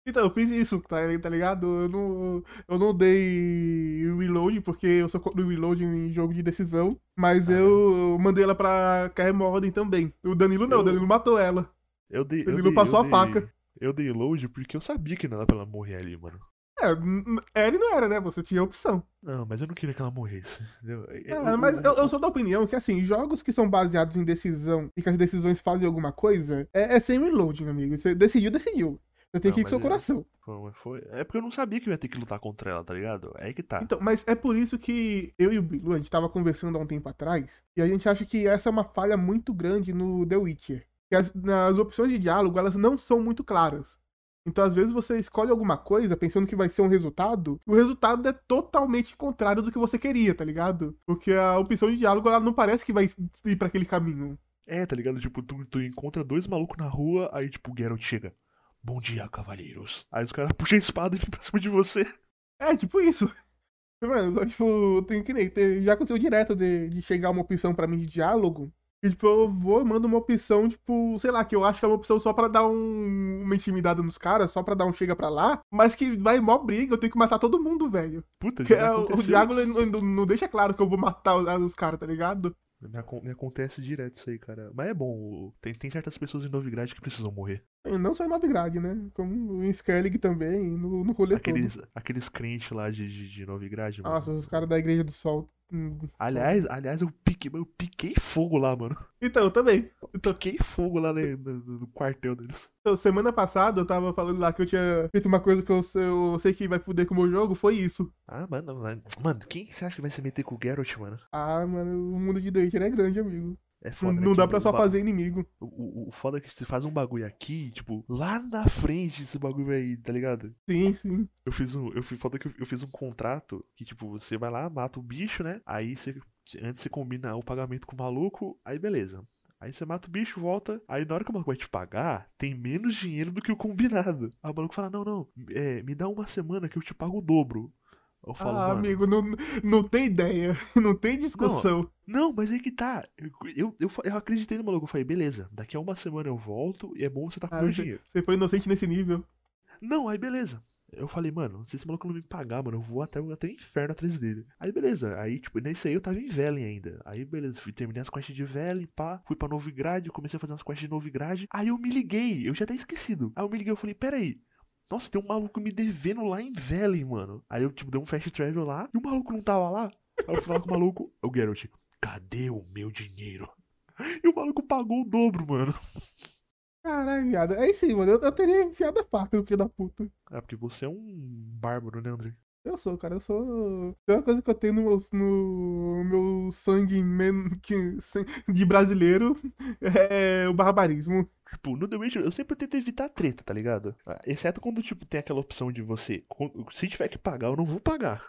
[SPEAKER 1] Então, eu fiz isso, tá, tá ligado? Eu não, eu não dei reload, porque eu sou contra o reload em jogo de decisão. Mas
[SPEAKER 2] Ah,
[SPEAKER 1] eu mandei ela pra cair Morden também. O Danilo não,
[SPEAKER 2] Eu-
[SPEAKER 1] o Danilo matou ela.
[SPEAKER 2] Eu dei.
[SPEAKER 1] Ele
[SPEAKER 2] eu
[SPEAKER 1] não
[SPEAKER 2] dei,
[SPEAKER 1] passou
[SPEAKER 2] eu
[SPEAKER 1] a
[SPEAKER 2] dei-
[SPEAKER 1] faca.
[SPEAKER 2] Eu dei load porque eu sabia que não era pra ela morrer ali, mano.
[SPEAKER 1] É, n- n- era e não era, né? Você tinha opção.
[SPEAKER 2] Não, mas eu não queria que ela morresse. entendeu? É,
[SPEAKER 1] Ah,
[SPEAKER 2] o-
[SPEAKER 1] mas eu, eu sou da opinião que, assim, jogos que são baseados em decisão e que as decisões fazem alguma coisa, é, é sem reload, meu amigo. Você decidiu, decidiu. Você tem
[SPEAKER 2] Não,
[SPEAKER 1] que ir com seu
[SPEAKER 2] eu-
[SPEAKER 1] coração.
[SPEAKER 2] Foi, foi- É porque eu não sabia que eu ia ter que lutar contra ela, tá ligado? É que tá.
[SPEAKER 1] Então, mas é por isso que eu e o Bilu, a gente tava conversando há um tempo atrás, e a gente acha que essa é uma falha muito grande no The Witcher. Que as, nas opções de diálogo, elas não são muito claras. Então, às vezes, você escolhe alguma coisa pensando que vai ser um resultado, e o resultado é totalmente contrário do que você queria, tá ligado? Porque a opção de diálogo, ela não parece que vai ir pra aquele caminho.
[SPEAKER 2] É, tá ligado? Tipo, tu, tu encontra dois malucos na rua, aí tipo, o Geralt chega. Bom dia, cavalheiros. Aí os caras (laughs) puxam a espada e vêm pra cima de você.
[SPEAKER 1] É, tipo isso. Mano, só, tipo, tem que nem. já aconteceu direto de, de chegar uma opção pra mim de diálogo. E, tipo, eu vou mando uma opção, tipo, sei lá, que eu acho que é uma opção só pra dar um, uma intimidada nos caras, só pra dar um chega pra lá, mas que vai mó briga, eu tenho que matar todo mundo, velho.
[SPEAKER 2] Puta, me
[SPEAKER 1] é, o, Diago não, não deixa claro que eu vou matar os, caras, tá ligado?
[SPEAKER 2] Me, me acontece direto isso aí, cara. Mas é bom, tem, tem certas pessoas em Novigrad que precisam morrer.
[SPEAKER 1] Não só em Novigrad, né? Como em Skellig também, no, no rolê
[SPEAKER 2] Aqueles, aqueles crentes lá de, de, de Novigrad,
[SPEAKER 1] todo.
[SPEAKER 2] mano.
[SPEAKER 1] Nossa, os caras da Igreja do Sol.
[SPEAKER 2] Aliás, aliás, eu piquei, eu piquei fogo lá, mano.
[SPEAKER 1] Então, eu também. Então,
[SPEAKER 2] Piquei fogo lá né, no, no quartel deles.
[SPEAKER 1] Então, semana passada eu tava falando lá que eu tinha feito uma coisa que eu, sei- eu sei que vai fuder com o meu jogo, foi isso.
[SPEAKER 2] Ah, mano, mano, mano, quem você acha que vai se meter com o Geralt, mano?
[SPEAKER 1] Ah, mano, o mundo de Witcher é grande, amigo.
[SPEAKER 2] É
[SPEAKER 1] Não,
[SPEAKER 2] foda, né,
[SPEAKER 1] não
[SPEAKER 2] que
[SPEAKER 1] dá
[SPEAKER 2] o
[SPEAKER 1] pra só
[SPEAKER 2] ba-
[SPEAKER 1] fazer inimigo.
[SPEAKER 2] O, o, o foda é que você faz um bagulho aqui, tipo, lá na frente esse bagulho vai, tá ligado?
[SPEAKER 1] Sim, sim.
[SPEAKER 2] Eu fiz um. Eu fiz, foda que eu, eu fiz um contrato que, tipo, você vai lá, mata o bicho, né? Aí você. Antes você combina o pagamento com o maluco, aí beleza. Aí você mata o bicho, volta. Aí na hora que o maluco vai te pagar, tem menos dinheiro do que o combinado. Aí o maluco fala: Não, não, é, me dá uma semana que eu te pago o dobro. Eu falo,
[SPEAKER 1] ah,
[SPEAKER 2] mano.
[SPEAKER 1] amigo, não, não tem ideia. (laughs) Não tem discussão.
[SPEAKER 2] Não, mas aí que tá. Eu, eu, eu, acreditei no maluco. Eu falei, beleza, daqui a uma semana eu volto e é bom você tá com
[SPEAKER 1] Ah,
[SPEAKER 2] meu dinheiro.
[SPEAKER 1] Você foi inocente nesse nível.
[SPEAKER 2] Não, aí beleza. Eu falei, mano, se esse maluco não me pagar, mano, eu vou até, até o inferno atrás dele. Aí beleza, aí tipo, nesse aí eu tava em Velen ainda. Aí beleza, fui, terminei as quests de Velen, pá, fui pra Novigrad, comecei a fazer as quests de Novigrad. Aí eu me liguei, eu já até esquecido. Aí eu me liguei, eu falei, peraí. Nossa, tem um maluco me devendo lá em Velen, mano. Aí eu, tipo, dei um fast travel lá e o maluco não tava lá. Aí eu fui falar com o maluco, o Geralt, cadê o meu dinheiro? (laughs) E o maluco pagou o dobro, mano.
[SPEAKER 1] Caralho, viado. Aí sim, mano. Eu, eu teria enfiado a faca no filho da puta.
[SPEAKER 2] É porque você é um bárbaro, né, André?
[SPEAKER 1] Eu sou, cara. Eu sou. Tem uma coisa que eu tenho no meu, no meu sangue men- que- de brasileiro é o barbarismo.
[SPEAKER 2] Tipo, no The Witcher eu sempre tento evitar treta, tá ligado? Exceto quando, tipo, tem aquela opção de você. Se tiver que pagar, eu não vou pagar.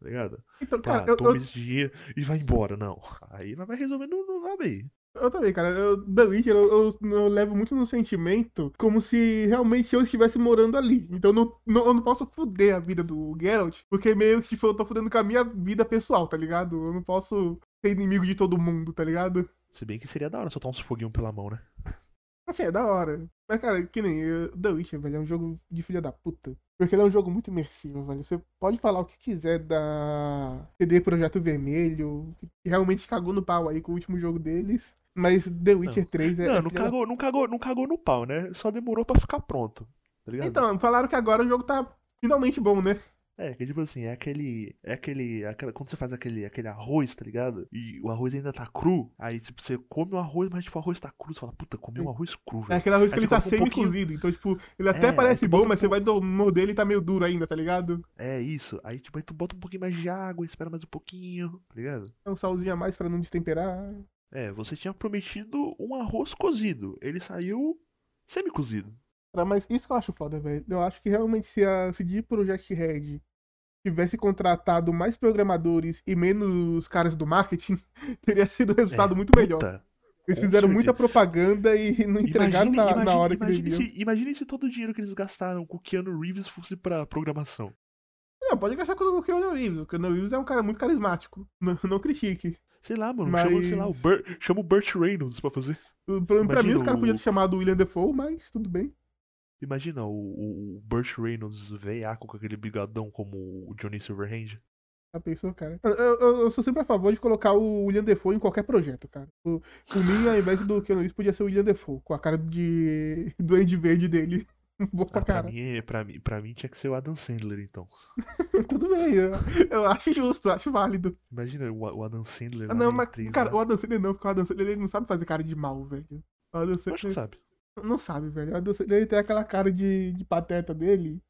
[SPEAKER 2] Tá ligado?
[SPEAKER 1] Então,
[SPEAKER 2] Pá,
[SPEAKER 1] cara, eu,
[SPEAKER 2] toma
[SPEAKER 1] eu,
[SPEAKER 2] esse dinheiro e vai embora. Não. Aí nós vai resolver no, no vai bem.
[SPEAKER 1] Eu também, cara. Eu, The Witcher, eu, eu, eu levo muito no sentimento como se realmente eu estivesse morando ali. Então eu não, não- eu não posso fuder a vida do Geralt, porque meio que tipo, eu tô fudendo com a minha vida pessoal, tá ligado? Eu não posso ser inimigo de todo mundo, tá ligado?
[SPEAKER 2] Se bem que seria da hora soltar uns foguinhos pela mão, né?
[SPEAKER 1] Assim, é da hora. Mas, cara, que nem The Witcher, velho, é um jogo de filha da puta. Porque ele é um jogo muito imersivo, velho. Você pode falar o que quiser da CD Projeto Vermelho, que realmente cagou no pau aí com o último jogo deles. Mas The Witcher 3 é. é
[SPEAKER 2] não, não
[SPEAKER 1] filha da-
[SPEAKER 2] cagou, não, cagou, não cagou no pau, né? Só demorou pra ficar pronto. Tá ligado?
[SPEAKER 1] Então, falaram que agora o jogo tá finalmente bom, né?
[SPEAKER 2] É, que tipo assim, é aquele. É aquele. aquela- quando você faz aquele, aquele arroz, tá ligado? E o arroz ainda tá cru. Aí, tipo, você come o arroz, mas tipo, o arroz tá cru. Você fala, puta, comi um arroz cru,
[SPEAKER 1] É
[SPEAKER 2] velho.
[SPEAKER 1] aquele arroz que
[SPEAKER 2] Aí
[SPEAKER 1] ele
[SPEAKER 2] você
[SPEAKER 1] tá
[SPEAKER 2] um
[SPEAKER 1] semi-cozido. Então, tipo, ele até
[SPEAKER 2] É,
[SPEAKER 1] parece bom, mas
[SPEAKER 2] um
[SPEAKER 1] você vai do- morder ele tá meio duro ainda, tá ligado?
[SPEAKER 2] É isso. Aí, tipo, aí tu bota um pouquinho mais de água, espera mais um pouquinho, tá ligado?
[SPEAKER 1] É um salzinho a mais pra não destemperar.
[SPEAKER 2] É, você tinha prometido um arroz cozido. Ele saiu semi-cozido.
[SPEAKER 1] Cara, Mas isso que eu acho foda, velho. Eu acho que realmente se a CD Projekt Red tivesse contratado mais programadores e menos caras do marketing, (laughs) teria sido um resultado
[SPEAKER 2] É,
[SPEAKER 1] muito melhor.
[SPEAKER 2] puta,
[SPEAKER 1] Eles
[SPEAKER 2] com
[SPEAKER 1] fizeram
[SPEAKER 2] certeza.
[SPEAKER 1] muita propaganda e (laughs) não entregaram
[SPEAKER 2] Imagine,
[SPEAKER 1] na, na
[SPEAKER 2] imagine-
[SPEAKER 1] hora que
[SPEAKER 2] imagine
[SPEAKER 1] deviam.
[SPEAKER 2] se, imagine se todo o dinheiro que eles gastaram com o Keanu Reeves fosse pra programação.
[SPEAKER 1] Não, pode gastar com o Keanu Reeves. O Keanu Reeves é um cara muito carismático. (laughs) Não, não critique.
[SPEAKER 2] Sei lá, mano.
[SPEAKER 1] Mas-
[SPEAKER 2] Chama, sei lá, o Burt, chama o Burt Reynolds pra fazer.
[SPEAKER 1] Pra, pra mim,
[SPEAKER 2] Imagina
[SPEAKER 1] os caras
[SPEAKER 2] o-
[SPEAKER 1] podiam ter chamado o William Defoe, mas tudo bem.
[SPEAKER 2] Imagina o, o, o Burt Reynolds veiaco com aquele bigodão como o Johnny Silverhand.
[SPEAKER 1] Já pensou, cara? Eu, eu- eu sou sempre a favor de colocar o William Defoe em qualquer projeto, cara. O, por mim, ao invés do Keanu Reeves, podia ser o William Defoe, com a cara de (laughs) doente verde dele. (laughs) Boa pra
[SPEAKER 2] Ah, pra,
[SPEAKER 1] cara.
[SPEAKER 2] mim, é- pra, mim, pra mim tinha que ser o Adam Sandler, então. (laughs)
[SPEAKER 1] Tudo bem, eu, eu acho justo, acho válido.
[SPEAKER 2] Imagina o, o Adam Sandler
[SPEAKER 1] Ah, não, mas,
[SPEAKER 2] E3,
[SPEAKER 1] cara,
[SPEAKER 2] né?
[SPEAKER 1] o Adam Sandler não, porque o Adam Sandler ele não sabe fazer cara de mal, velho. O Adam
[SPEAKER 2] Eu acho que
[SPEAKER 1] Sandler
[SPEAKER 2] sabe.
[SPEAKER 1] não sabe, velho. O Adam Sandler ele tem aquela cara de, de pateta dele.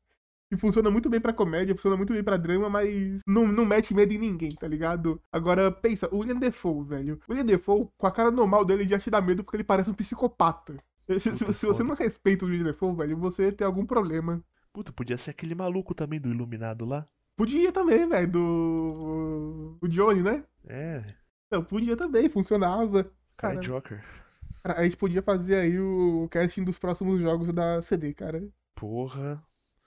[SPEAKER 1] Que funciona muito bem pra comédia, funciona muito bem pra drama, mas não, não mete medo em ninguém, tá ligado? Agora, pensa, o William Defoe, velho. O William Defoe, com a cara normal dele, já te dá medo porque ele parece um psicopata. Se, se- se você não respeita o William Defoe, velho, você tem algum problema.
[SPEAKER 2] Puta, podia ser aquele maluco também do Iluminado lá.
[SPEAKER 1] Podia também, velho, do. O Johnny, né?
[SPEAKER 2] É,
[SPEAKER 1] Então, podia também, funcionava.
[SPEAKER 2] cara é
[SPEAKER 1] Cara,
[SPEAKER 2] Joker.
[SPEAKER 1] Cara, a gente podia fazer aí o casting dos próximos jogos da CD, cara.
[SPEAKER 2] Porra.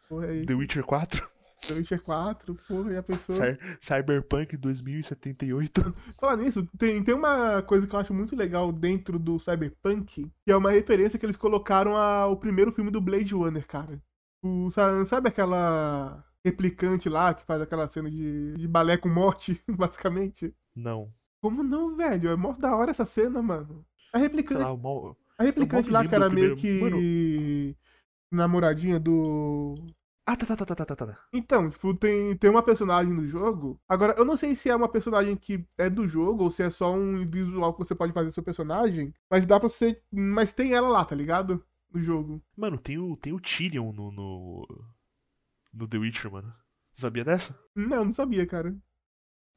[SPEAKER 1] Porra, aí.
[SPEAKER 2] The Witcher 4?
[SPEAKER 1] The Witcher 4, porra, já pensou?
[SPEAKER 2] Cy- Cyberpunk 2078. (laughs)
[SPEAKER 1] Falar nisso, tem, tem uma coisa que eu acho muito legal dentro do Cyberpunk, que é uma referência que eles colocaram ao primeiro filme do Blade Runner, cara. O, sa- sabe aquela replicante lá que faz aquela cena de, de balé com morte, (laughs) basicamente?
[SPEAKER 2] Não.
[SPEAKER 1] Como não, velho? É mó da hora essa cena, mano. A replicante,
[SPEAKER 2] lá, mal...
[SPEAKER 1] a replicante lá
[SPEAKER 2] lembro
[SPEAKER 1] que era
[SPEAKER 2] do
[SPEAKER 1] meio
[SPEAKER 2] primeiro-
[SPEAKER 1] que namoradinha do
[SPEAKER 2] Ah, tá, tá, tá, tá, tá, tá, tá.
[SPEAKER 1] Então, tipo, tem, tem uma personagem no jogo. Agora, eu não sei se é uma personagem que é do jogo ou se é só um visual que você pode fazer do seu personagem. Mas dá pra você. Mas tem ela lá, tá ligado? No jogo.
[SPEAKER 2] Mano, tem o, tem o Tyrion no, no. No The Witcher, mano. Sabia dessa?
[SPEAKER 1] Não, não sabia, cara.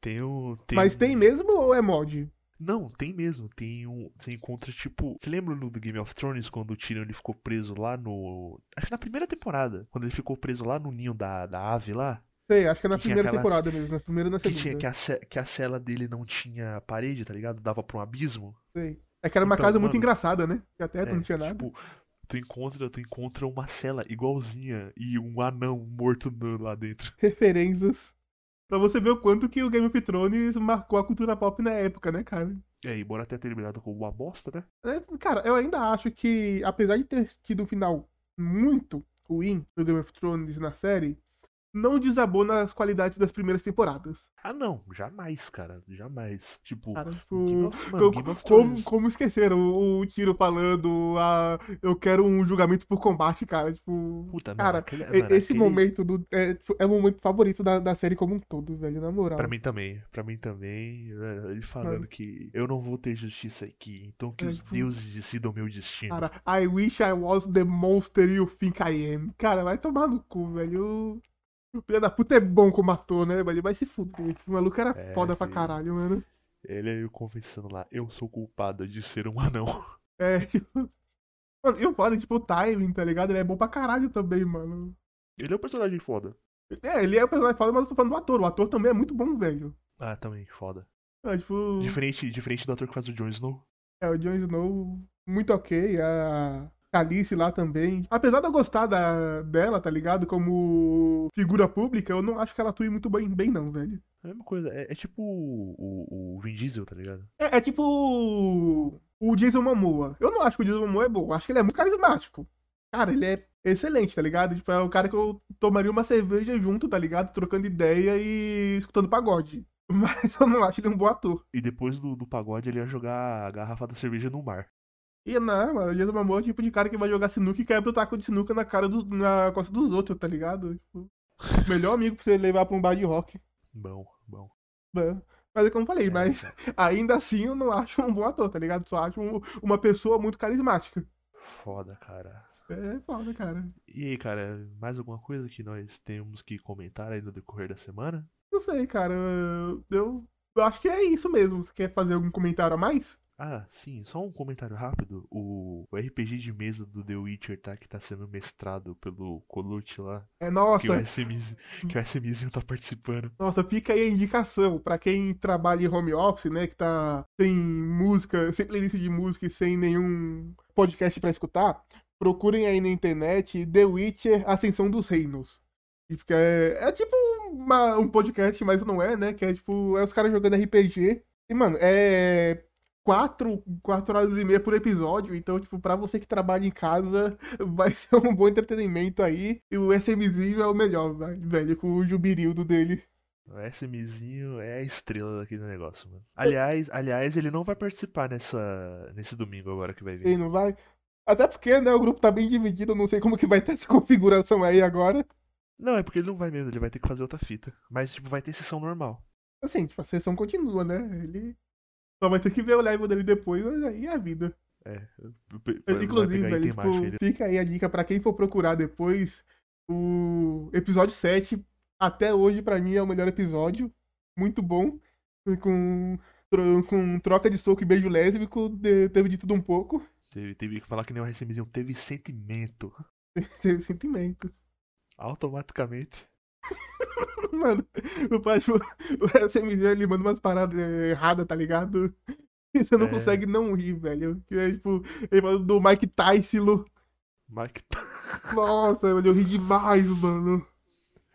[SPEAKER 2] Tem o. Tem
[SPEAKER 1] mas
[SPEAKER 2] um-
[SPEAKER 1] tem mesmo ou é mod?
[SPEAKER 2] Não, tem mesmo. Tem um. Você encontra, tipo. Você lembra no The Game of Thrones quando o Tyrion ele ficou preso lá no. Acho que na primeira temporada. Quando ele ficou preso lá no ninho da, da ave lá.
[SPEAKER 1] Sei, acho que é na
[SPEAKER 2] Que
[SPEAKER 1] primeira
[SPEAKER 2] aquela-
[SPEAKER 1] temporada mesmo. Na primeira na
[SPEAKER 2] Que,
[SPEAKER 1] segunda.
[SPEAKER 2] tinha, que, a, ce- que a cela dele não tinha parede, tá ligado? Dava pra um abismo.
[SPEAKER 1] Sei. É que era uma
[SPEAKER 2] Então,
[SPEAKER 1] casa muito
[SPEAKER 2] mano,
[SPEAKER 1] engraçada, né? Que até não
[SPEAKER 2] É,
[SPEAKER 1] tinha nada.
[SPEAKER 2] Tipo, tu encontra, tu encontra uma cela igualzinha e um anão morto lá dentro.
[SPEAKER 1] Referências. Pra você ver o quanto que o Game of Thrones marcou a cultura pop na época, né, cara?
[SPEAKER 2] É, embora tenha terminado como uma bosta, né?
[SPEAKER 1] É, Cara, eu ainda acho que, apesar de ter tido um final muito ruim do Game of Thrones na série, não desabou nas qualidades das primeiras temporadas.
[SPEAKER 2] Ah, não, jamais, cara, jamais. Tipo,
[SPEAKER 1] Cara, tipo,
[SPEAKER 2] mano,
[SPEAKER 1] como,
[SPEAKER 2] Thrones.
[SPEAKER 1] como esqueceram o, o Tiro falando, ah, eu quero um julgamento por combate, cara. Tipo,
[SPEAKER 2] Puta, mano,
[SPEAKER 1] cara,
[SPEAKER 2] aquele-
[SPEAKER 1] e-
[SPEAKER 2] mano,
[SPEAKER 1] esse
[SPEAKER 2] aquele-
[SPEAKER 1] momento do, é, tipo, é o momento favorito da, da série como um todo, velho, na moral.
[SPEAKER 2] Pra mim também, pra mim também. é, Ele falando
[SPEAKER 1] Mano.
[SPEAKER 2] que eu não vou ter justiça aqui, então que
[SPEAKER 1] É,
[SPEAKER 2] os
[SPEAKER 1] tipo,
[SPEAKER 2] deuses decidam meu destino.
[SPEAKER 1] Cara, I wish I was the monster you think I am. Cara, vai tomar no cu, velho. O filho da puta é bom como ator, né, velho? Vai se fuder. O maluco era
[SPEAKER 2] É,
[SPEAKER 1] foda pra caralho, mano.
[SPEAKER 2] Ele aí confessando lá, eu sou culpado de ser um anão. (laughs)
[SPEAKER 1] É, tipo. Mano, e o foda, tipo, o timing, tá ligado? Ele é bom pra caralho também, mano.
[SPEAKER 2] Ele é um personagem foda.
[SPEAKER 1] É, ele é o personagem foda, mas eu tô falando do ator. O ator também é muito bom, velho.
[SPEAKER 2] Ah, também, foda.
[SPEAKER 1] É, tipo.
[SPEAKER 2] Diferente, diferente do ator que faz o Jon Snow.
[SPEAKER 1] É, o Jon Snow, muito ok. A Alice lá também. Apesar de eu gostar da, dela, tá ligado? Como figura pública, eu não acho que ela atue muito bem, bem não, velho.
[SPEAKER 2] É a mesma coisa, é, é tipo o, o, Vin Diesel, tá ligado?
[SPEAKER 1] É, é tipo o- o Jason Momoa. Eu não acho que o Jason Momoa é bom. Eu acho que ele é muito carismático. Cara, ele é excelente, tá ligado? Tipo, é o cara que eu tomaria uma cerveja junto, tá ligado? Trocando ideia e escutando pagode. (laughs) Mas eu não acho ele um bom ator.
[SPEAKER 2] E depois do, do pagode ele ia jogar a garrafa da cerveja no mar.
[SPEAKER 1] E não, mano, o Jason Momoa é o tipo de cara que vai jogar sinuca e quebra o taco de sinuca na cara do, na costa dos outros, tá ligado? Tipo, melhor amigo pra você levar pra um bar de rock.
[SPEAKER 2] Bom, bom.
[SPEAKER 1] Mano. Mas é como eu falei,
[SPEAKER 2] É,
[SPEAKER 1] mas
[SPEAKER 2] cara, (laughs)
[SPEAKER 1] ainda assim eu não acho um bom ator, tá ligado? Só acho um- uma pessoa muito carismática.
[SPEAKER 2] Foda, cara.
[SPEAKER 1] É foda, cara.
[SPEAKER 2] E aí, cara, mais alguma coisa que nós temos que comentar aí no decorrer da semana?
[SPEAKER 1] Não sei, cara. Eu, eu acho que é isso mesmo. Você quer fazer algum comentário a mais?
[SPEAKER 2] Ah, sim, só um comentário rápido. O, o RPG de mesa do The Witcher, tá? Que tá sendo mestrado pelo Colucci lá.
[SPEAKER 1] É,
[SPEAKER 2] Que o,
[SPEAKER 1] nossa,
[SPEAKER 2] SMS, que o SMzinho tá participando.
[SPEAKER 1] nossa, fica aí a indicação pra quem trabalha em home office, né, que tá sem música, sem playlist de música e sem nenhum podcast pra escutar, procurem aí na internet The Witcher Ascensão dos Reinos. E fica- É, é tipo uma- um podcast, mas não é, né? Que é tipo, é os caras jogando RPG. E, mano, é quatro, quatro horas e meia por episódio. Então, tipo, pra você que trabalha em casa, vai (laughs) ser um bom entretenimento aí. E o SMzinho é o melhor, velho, com o jubirildo dele.
[SPEAKER 2] O SMzinho é a estrela daquele negócio, mano. Aliás, aliás, ele não vai participar nessa, nesse domingo agora que vai
[SPEAKER 1] Ele
[SPEAKER 2] vir.
[SPEAKER 1] não vai. Até porque, né, o grupo tá bem dividido, não sei como que vai ter essa configuração aí agora.
[SPEAKER 2] Não, é porque ele não vai mesmo, ele vai ter que fazer outra fita. Mas, tipo, vai ter sessão normal.
[SPEAKER 1] Assim, tipo, a sessão continua, né? Ele só vai ter que ver o level dele depois, mas aí é a vida.
[SPEAKER 2] É.
[SPEAKER 1] Inclusive, velho, tipo,
[SPEAKER 2] ele-
[SPEAKER 1] fica aí a dica pra quem for procurar depois. O episódio 7, até hoje, pra mim, é o melhor episódio. Muito bom. Com, com troca de soco e beijo lésbico, de- teve de tudo um pouco.
[SPEAKER 2] Teve, teve que falar que nem o SMzinho teve sentimento. (laughs)
[SPEAKER 1] Teve sentimento.
[SPEAKER 2] Automaticamente. (laughs)
[SPEAKER 1] Mano, o pai, tipo, o SMG ele manda umas paradas erradas, tá ligado? E você não
[SPEAKER 2] É.
[SPEAKER 1] consegue não rir, velho. Que é tipo, ele fala do Mike Tyson.
[SPEAKER 2] Mike, (laughs)
[SPEAKER 1] Nossa, velho, eu ri demais, mano.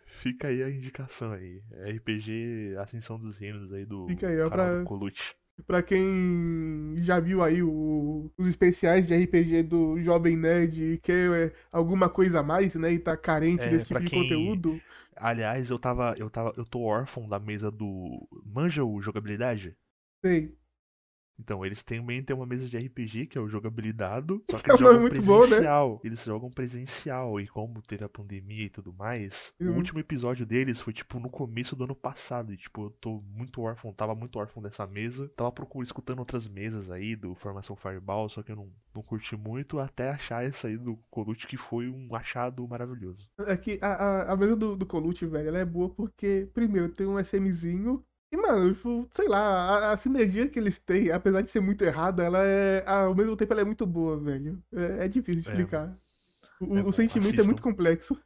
[SPEAKER 2] fica aí a indicação aí. RPG Ascensão dos Reinos aí do
[SPEAKER 1] Fica aí, ó,
[SPEAKER 2] canal
[SPEAKER 1] pra-
[SPEAKER 2] do Colucci.
[SPEAKER 1] Pra quem já viu aí o- os especiais de RPG do Jovem Nerd e quer é, alguma coisa a mais, né? E tá carente
[SPEAKER 2] É,
[SPEAKER 1] desse tipo de
[SPEAKER 2] quem-
[SPEAKER 1] conteúdo.
[SPEAKER 2] Aliás, eu tava, eu tava, eu tô órfão da mesa do Manja o jogabilidade?
[SPEAKER 1] Sei.
[SPEAKER 2] Então, eles também têm uma mesa de RPG, que é o Jogabilidado, só que (laughs)
[SPEAKER 1] É
[SPEAKER 2] eles
[SPEAKER 1] nome
[SPEAKER 2] jogam
[SPEAKER 1] muito bom, né?
[SPEAKER 2] presencial. Eles jogam presencial, e como teve a pandemia e tudo mais,
[SPEAKER 1] Uhum.
[SPEAKER 2] o último episódio deles foi, tipo, no começo do ano passado, e, tipo, eu tô muito órfão, tava muito órfão dessa mesa, tava procurando, escutando outras mesas aí, do Formação Fireball, só que eu não, não curti muito, até achar essa aí do Colucci, que foi um achado maravilhoso.
[SPEAKER 1] É que a, a, a mesa do, do Colucci, velho, ela é boa porque, primeiro, tem um SMzinho. E, mano, tipo, sei lá, a, a sinergia que eles têm, apesar de ser muito errada, ela é. Ao mesmo tempo, ela é muito boa, velho. É, é difícil de
[SPEAKER 2] É.
[SPEAKER 1] explicar. O,
[SPEAKER 2] É
[SPEAKER 1] o sentimento é
[SPEAKER 2] assistam.
[SPEAKER 1] muito complexo.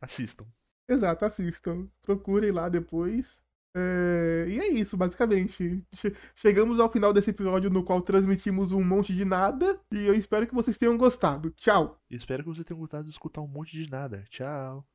[SPEAKER 2] Assistam.
[SPEAKER 1] Exato, assistam. Procurem lá depois. É, E é isso, basicamente. Che- Chegamos ao final desse episódio no qual transmitimos um monte de nada. E eu espero que vocês tenham gostado. Tchau!
[SPEAKER 2] Espero que você tenha gostado de escutar um monte de nada. Tchau.